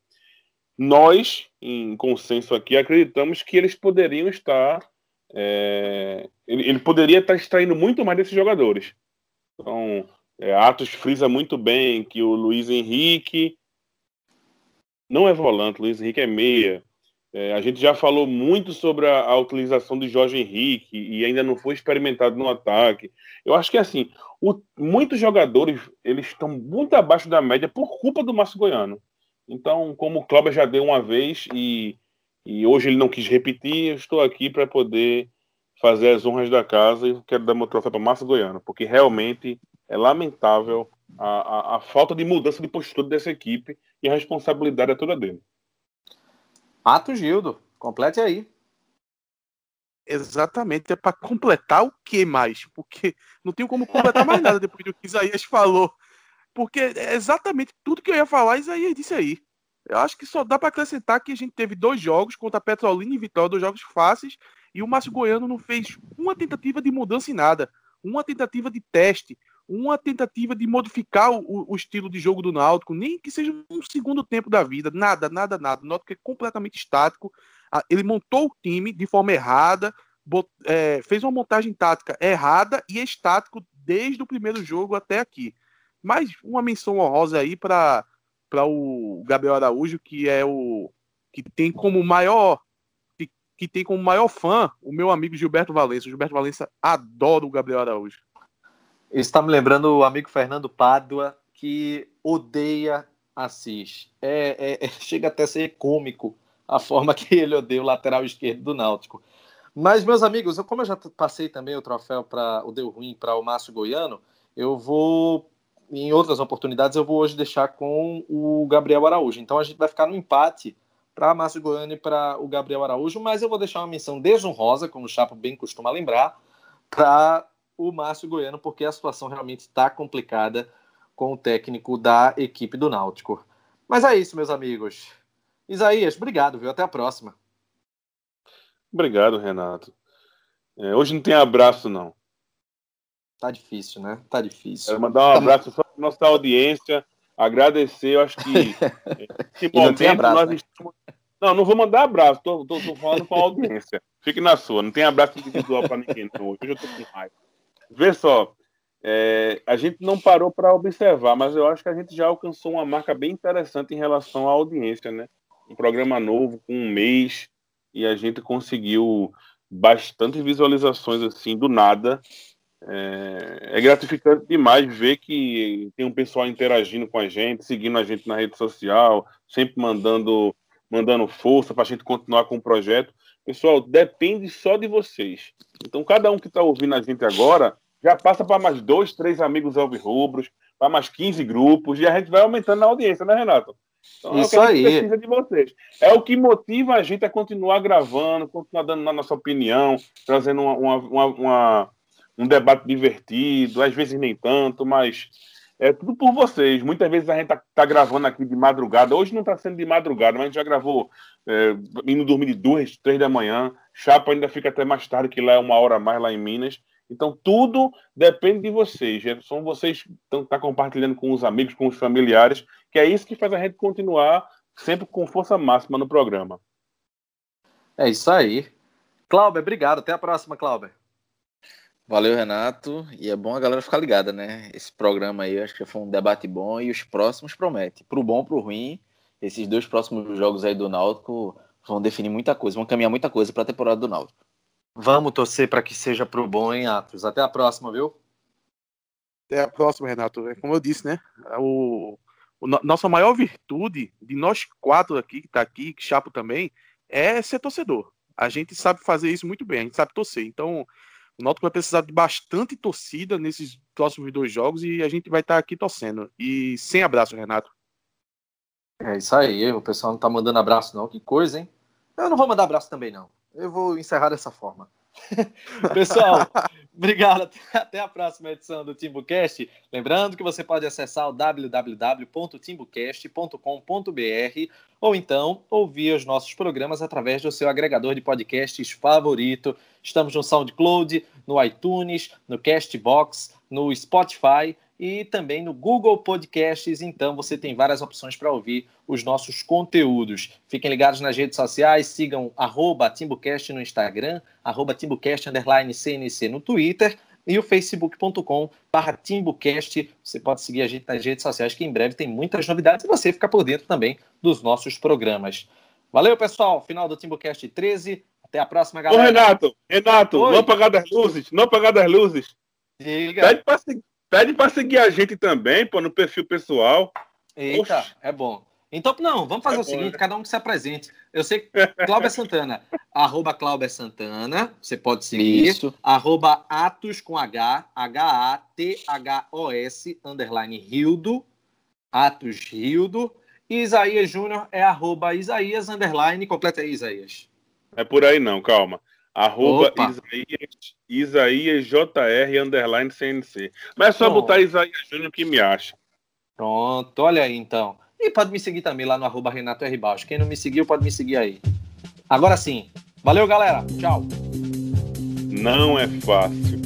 F: nós, em consenso aqui, acreditamos que eles poderiam estar. É, ele, ele, poderia estar extraindo muito mais desses jogadores. Então, é, Atos frisa muito bem que o Luiz Henrique não é volante, Luiz Henrique é meia. É, a gente já falou muito sobre a, a, utilização de Jorge Henrique e ainda não foi experimentado no ataque. Eu acho que assim, o, muitos jogadores eles estão muito abaixo da média por culpa do Márcio Goiano. Então, como o Cláudio já deu uma vez e, e hoje ele não quis repetir, eu estou aqui para poder fazer as honras da casa e quero dar meu troféu para Márcio Goiano, porque realmente é lamentável a, a, a falta de mudança de postura dessa equipe e a responsabilidade é toda dele.
A: Ato Gildo, complete aí.
G: Exatamente, é para completar o que mais? Porque não tenho como completar mais nada depois do que Isaías falou. Porque é exatamente tudo que eu ia falar, Isaías disse aí. Eu acho que só dá para acrescentar que a gente teve dois jogos contra a Petrolina e Vitória, dois jogos fáceis, e o Márcio Goiano não fez uma tentativa de mudança em nada, uma tentativa de teste, uma tentativa de modificar o, o, estilo de jogo do Náutico, nem que seja um segundo tempo da vida, nada, nada, nada. O Náutico é completamente estático. Ele montou o time de forma errada, bot, é, fez uma montagem tática errada e é estático desde o primeiro jogo até aqui. Mais uma menção honrosa aí para o Gabriel Araújo, que é o que tem como maior que, que tem como maior fã o meu amigo Gilberto Valença. O Gilberto Valença adora o Gabriel Araújo.
A: Isso está me lembrando o amigo Fernando Pádua, que odeia Assis. É, é, é, chega até a ser cômico a forma que ele odeia o lateral esquerdo do Náutico. Mas, meus amigos, eu, como eu já passei também o troféu para o Deu Ruim para o Márcio Goiano, eu vou, em outras oportunidades, eu vou hoje deixar com o Gabriel Araújo. Então a gente vai ficar no empate para Márcio Goiano e para o Gabriel Araújo, mas eu vou deixar uma menção desonrosa, como o Chapo bem costuma lembrar, para o Márcio Goiano, porque a situação realmente está complicada com o técnico da equipe do Náutico. Mas é isso, meus amigos. Isaías, obrigado, viu? Até a próxima.
F: Obrigado, Renato. É, hoje não tem abraço, não.
A: Tá difícil, né? Tá difícil.
F: Quero mandar um tá abraço só para nossa audiência, agradecer, eu acho que
A: esse momento não abraço, nós né?
F: estamos... Não, não vou mandar abraço, tô, tô, tô falando com a audiência. Fique na sua, não tem abraço individual para ninguém, não. Hoje eu tô com raiva. Vê só, é, a gente não parou para observar, mas eu acho que a gente já alcançou uma marca bem interessante em relação à audiência, né? Um programa novo, com um mês, e a gente conseguiu bastante visualizações assim do nada. É, é, gratificante demais ver que tem um pessoal interagindo com a gente, seguindo a gente na rede social, sempre mandando, mandando força para a gente continuar com o projeto. Pessoal, depende só de vocês. Então, cada um que está ouvindo a gente agora já passa para mais dois, três amigos alvirrubros, para mais 15 grupos, e a gente vai aumentando a audiência, né, Renato?
A: Então, Isso é o que a gente aí.
F: precisa de vocês. É o que motiva a gente a continuar gravando, continuar dando a nossa opinião, trazendo uma, uma, uma, um debate divertido, às vezes nem tanto, mas é tudo por vocês. Muitas vezes a gente está tá gravando aqui de madrugada. Hoje não está sendo de madrugada, mas a gente já gravou é, indo dormir de duas, três da manhã. Chapa ainda fica até mais tarde, que lá é uma hora a mais lá em Minas. Então tudo depende de vocês. São vocês que estão tá compartilhando com os amigos, com os familiares, que é isso que faz a gente continuar sempre com força máxima no programa.
A: É isso aí. Cláudio, obrigado. Até a próxima, Cláudio.
E: Valeu, Renato. E é bom a galera ficar ligada, né? Esse programa aí, acho que foi um debate bom e os próximos promete. Pro bom, pro ruim, esses dois próximos jogos aí do Náutico vão definir muita coisa, vão caminhar muita coisa para a temporada do Náutico.
A: Vamos torcer para que seja pro bom, hein, Atos? Até a próxima, viu?
G: Até a próxima, Renato. É como eu disse, né? O, o nossa maior virtude de nós quatro aqui, que tá aqui, que Chapo também, é ser torcedor. A gente sabe fazer isso muito bem, a gente sabe torcer. Então, o Náutico vai precisar de bastante torcida nesses próximos dois jogos e a gente vai estar tá aqui torcendo. E sem abraço, Renato.
A: É isso aí, o pessoal não tá mandando abraço não, que coisa, hein? Eu não vou mandar abraço também não. Eu vou encerrar dessa forma. Pessoal, obrigado. Até a próxima edição do TimbuCast. Lembrando que você pode acessar o www.timbucast.com.br ou então ouvir os nossos programas através do seu agregador de podcasts favorito. Estamos no SoundCloud, no iTunes, no Castbox, no Spotify e também no Google Podcasts. Então você tem várias opções para ouvir os nossos conteúdos. Fiquem ligados nas redes sociais, sigam arroba TimbuCast no Instagram, arroba TimbuCast CNC no Twitter e o facebook.com barra TimbuCast. Você pode seguir a gente nas redes sociais, que em breve tem muitas novidades e você fica por dentro também dos nossos programas. Valeu, pessoal. Final do TimbuCast 13. Até a próxima, galera.
F: Ô, Renato, Renato, Oi. não apagar das luzes, não apagar das luzes. Diga. Pede pra, Pede para seguir a gente também, pô, no perfil pessoal.
A: Eita, Oxe. é bom. Então, não, vamos fazer é o bom, seguinte, né? cada um que se apresente. Eu sei que Cláudia Santana, arroba Cláudia Santana, você pode seguir. Isso. Arroba Atos com H, H-A-T-H-O-S, underline Rildo, Atos Rildo. E Isaías Júnior é arroba Isaías, underline, completa aí, Isaías.
F: É por aí não, calma. Arroba Isaías, Isaías JR underline CNC. Mas é só Pronto. botar Isaías Júnior que me acha.
A: Pronto, olha aí então. E pode me seguir também lá no arroba Renato R. Baixo. Quem não me seguiu, pode me seguir aí. Agora sim. Valeu, galera. Tchau.
F: Não é fácil.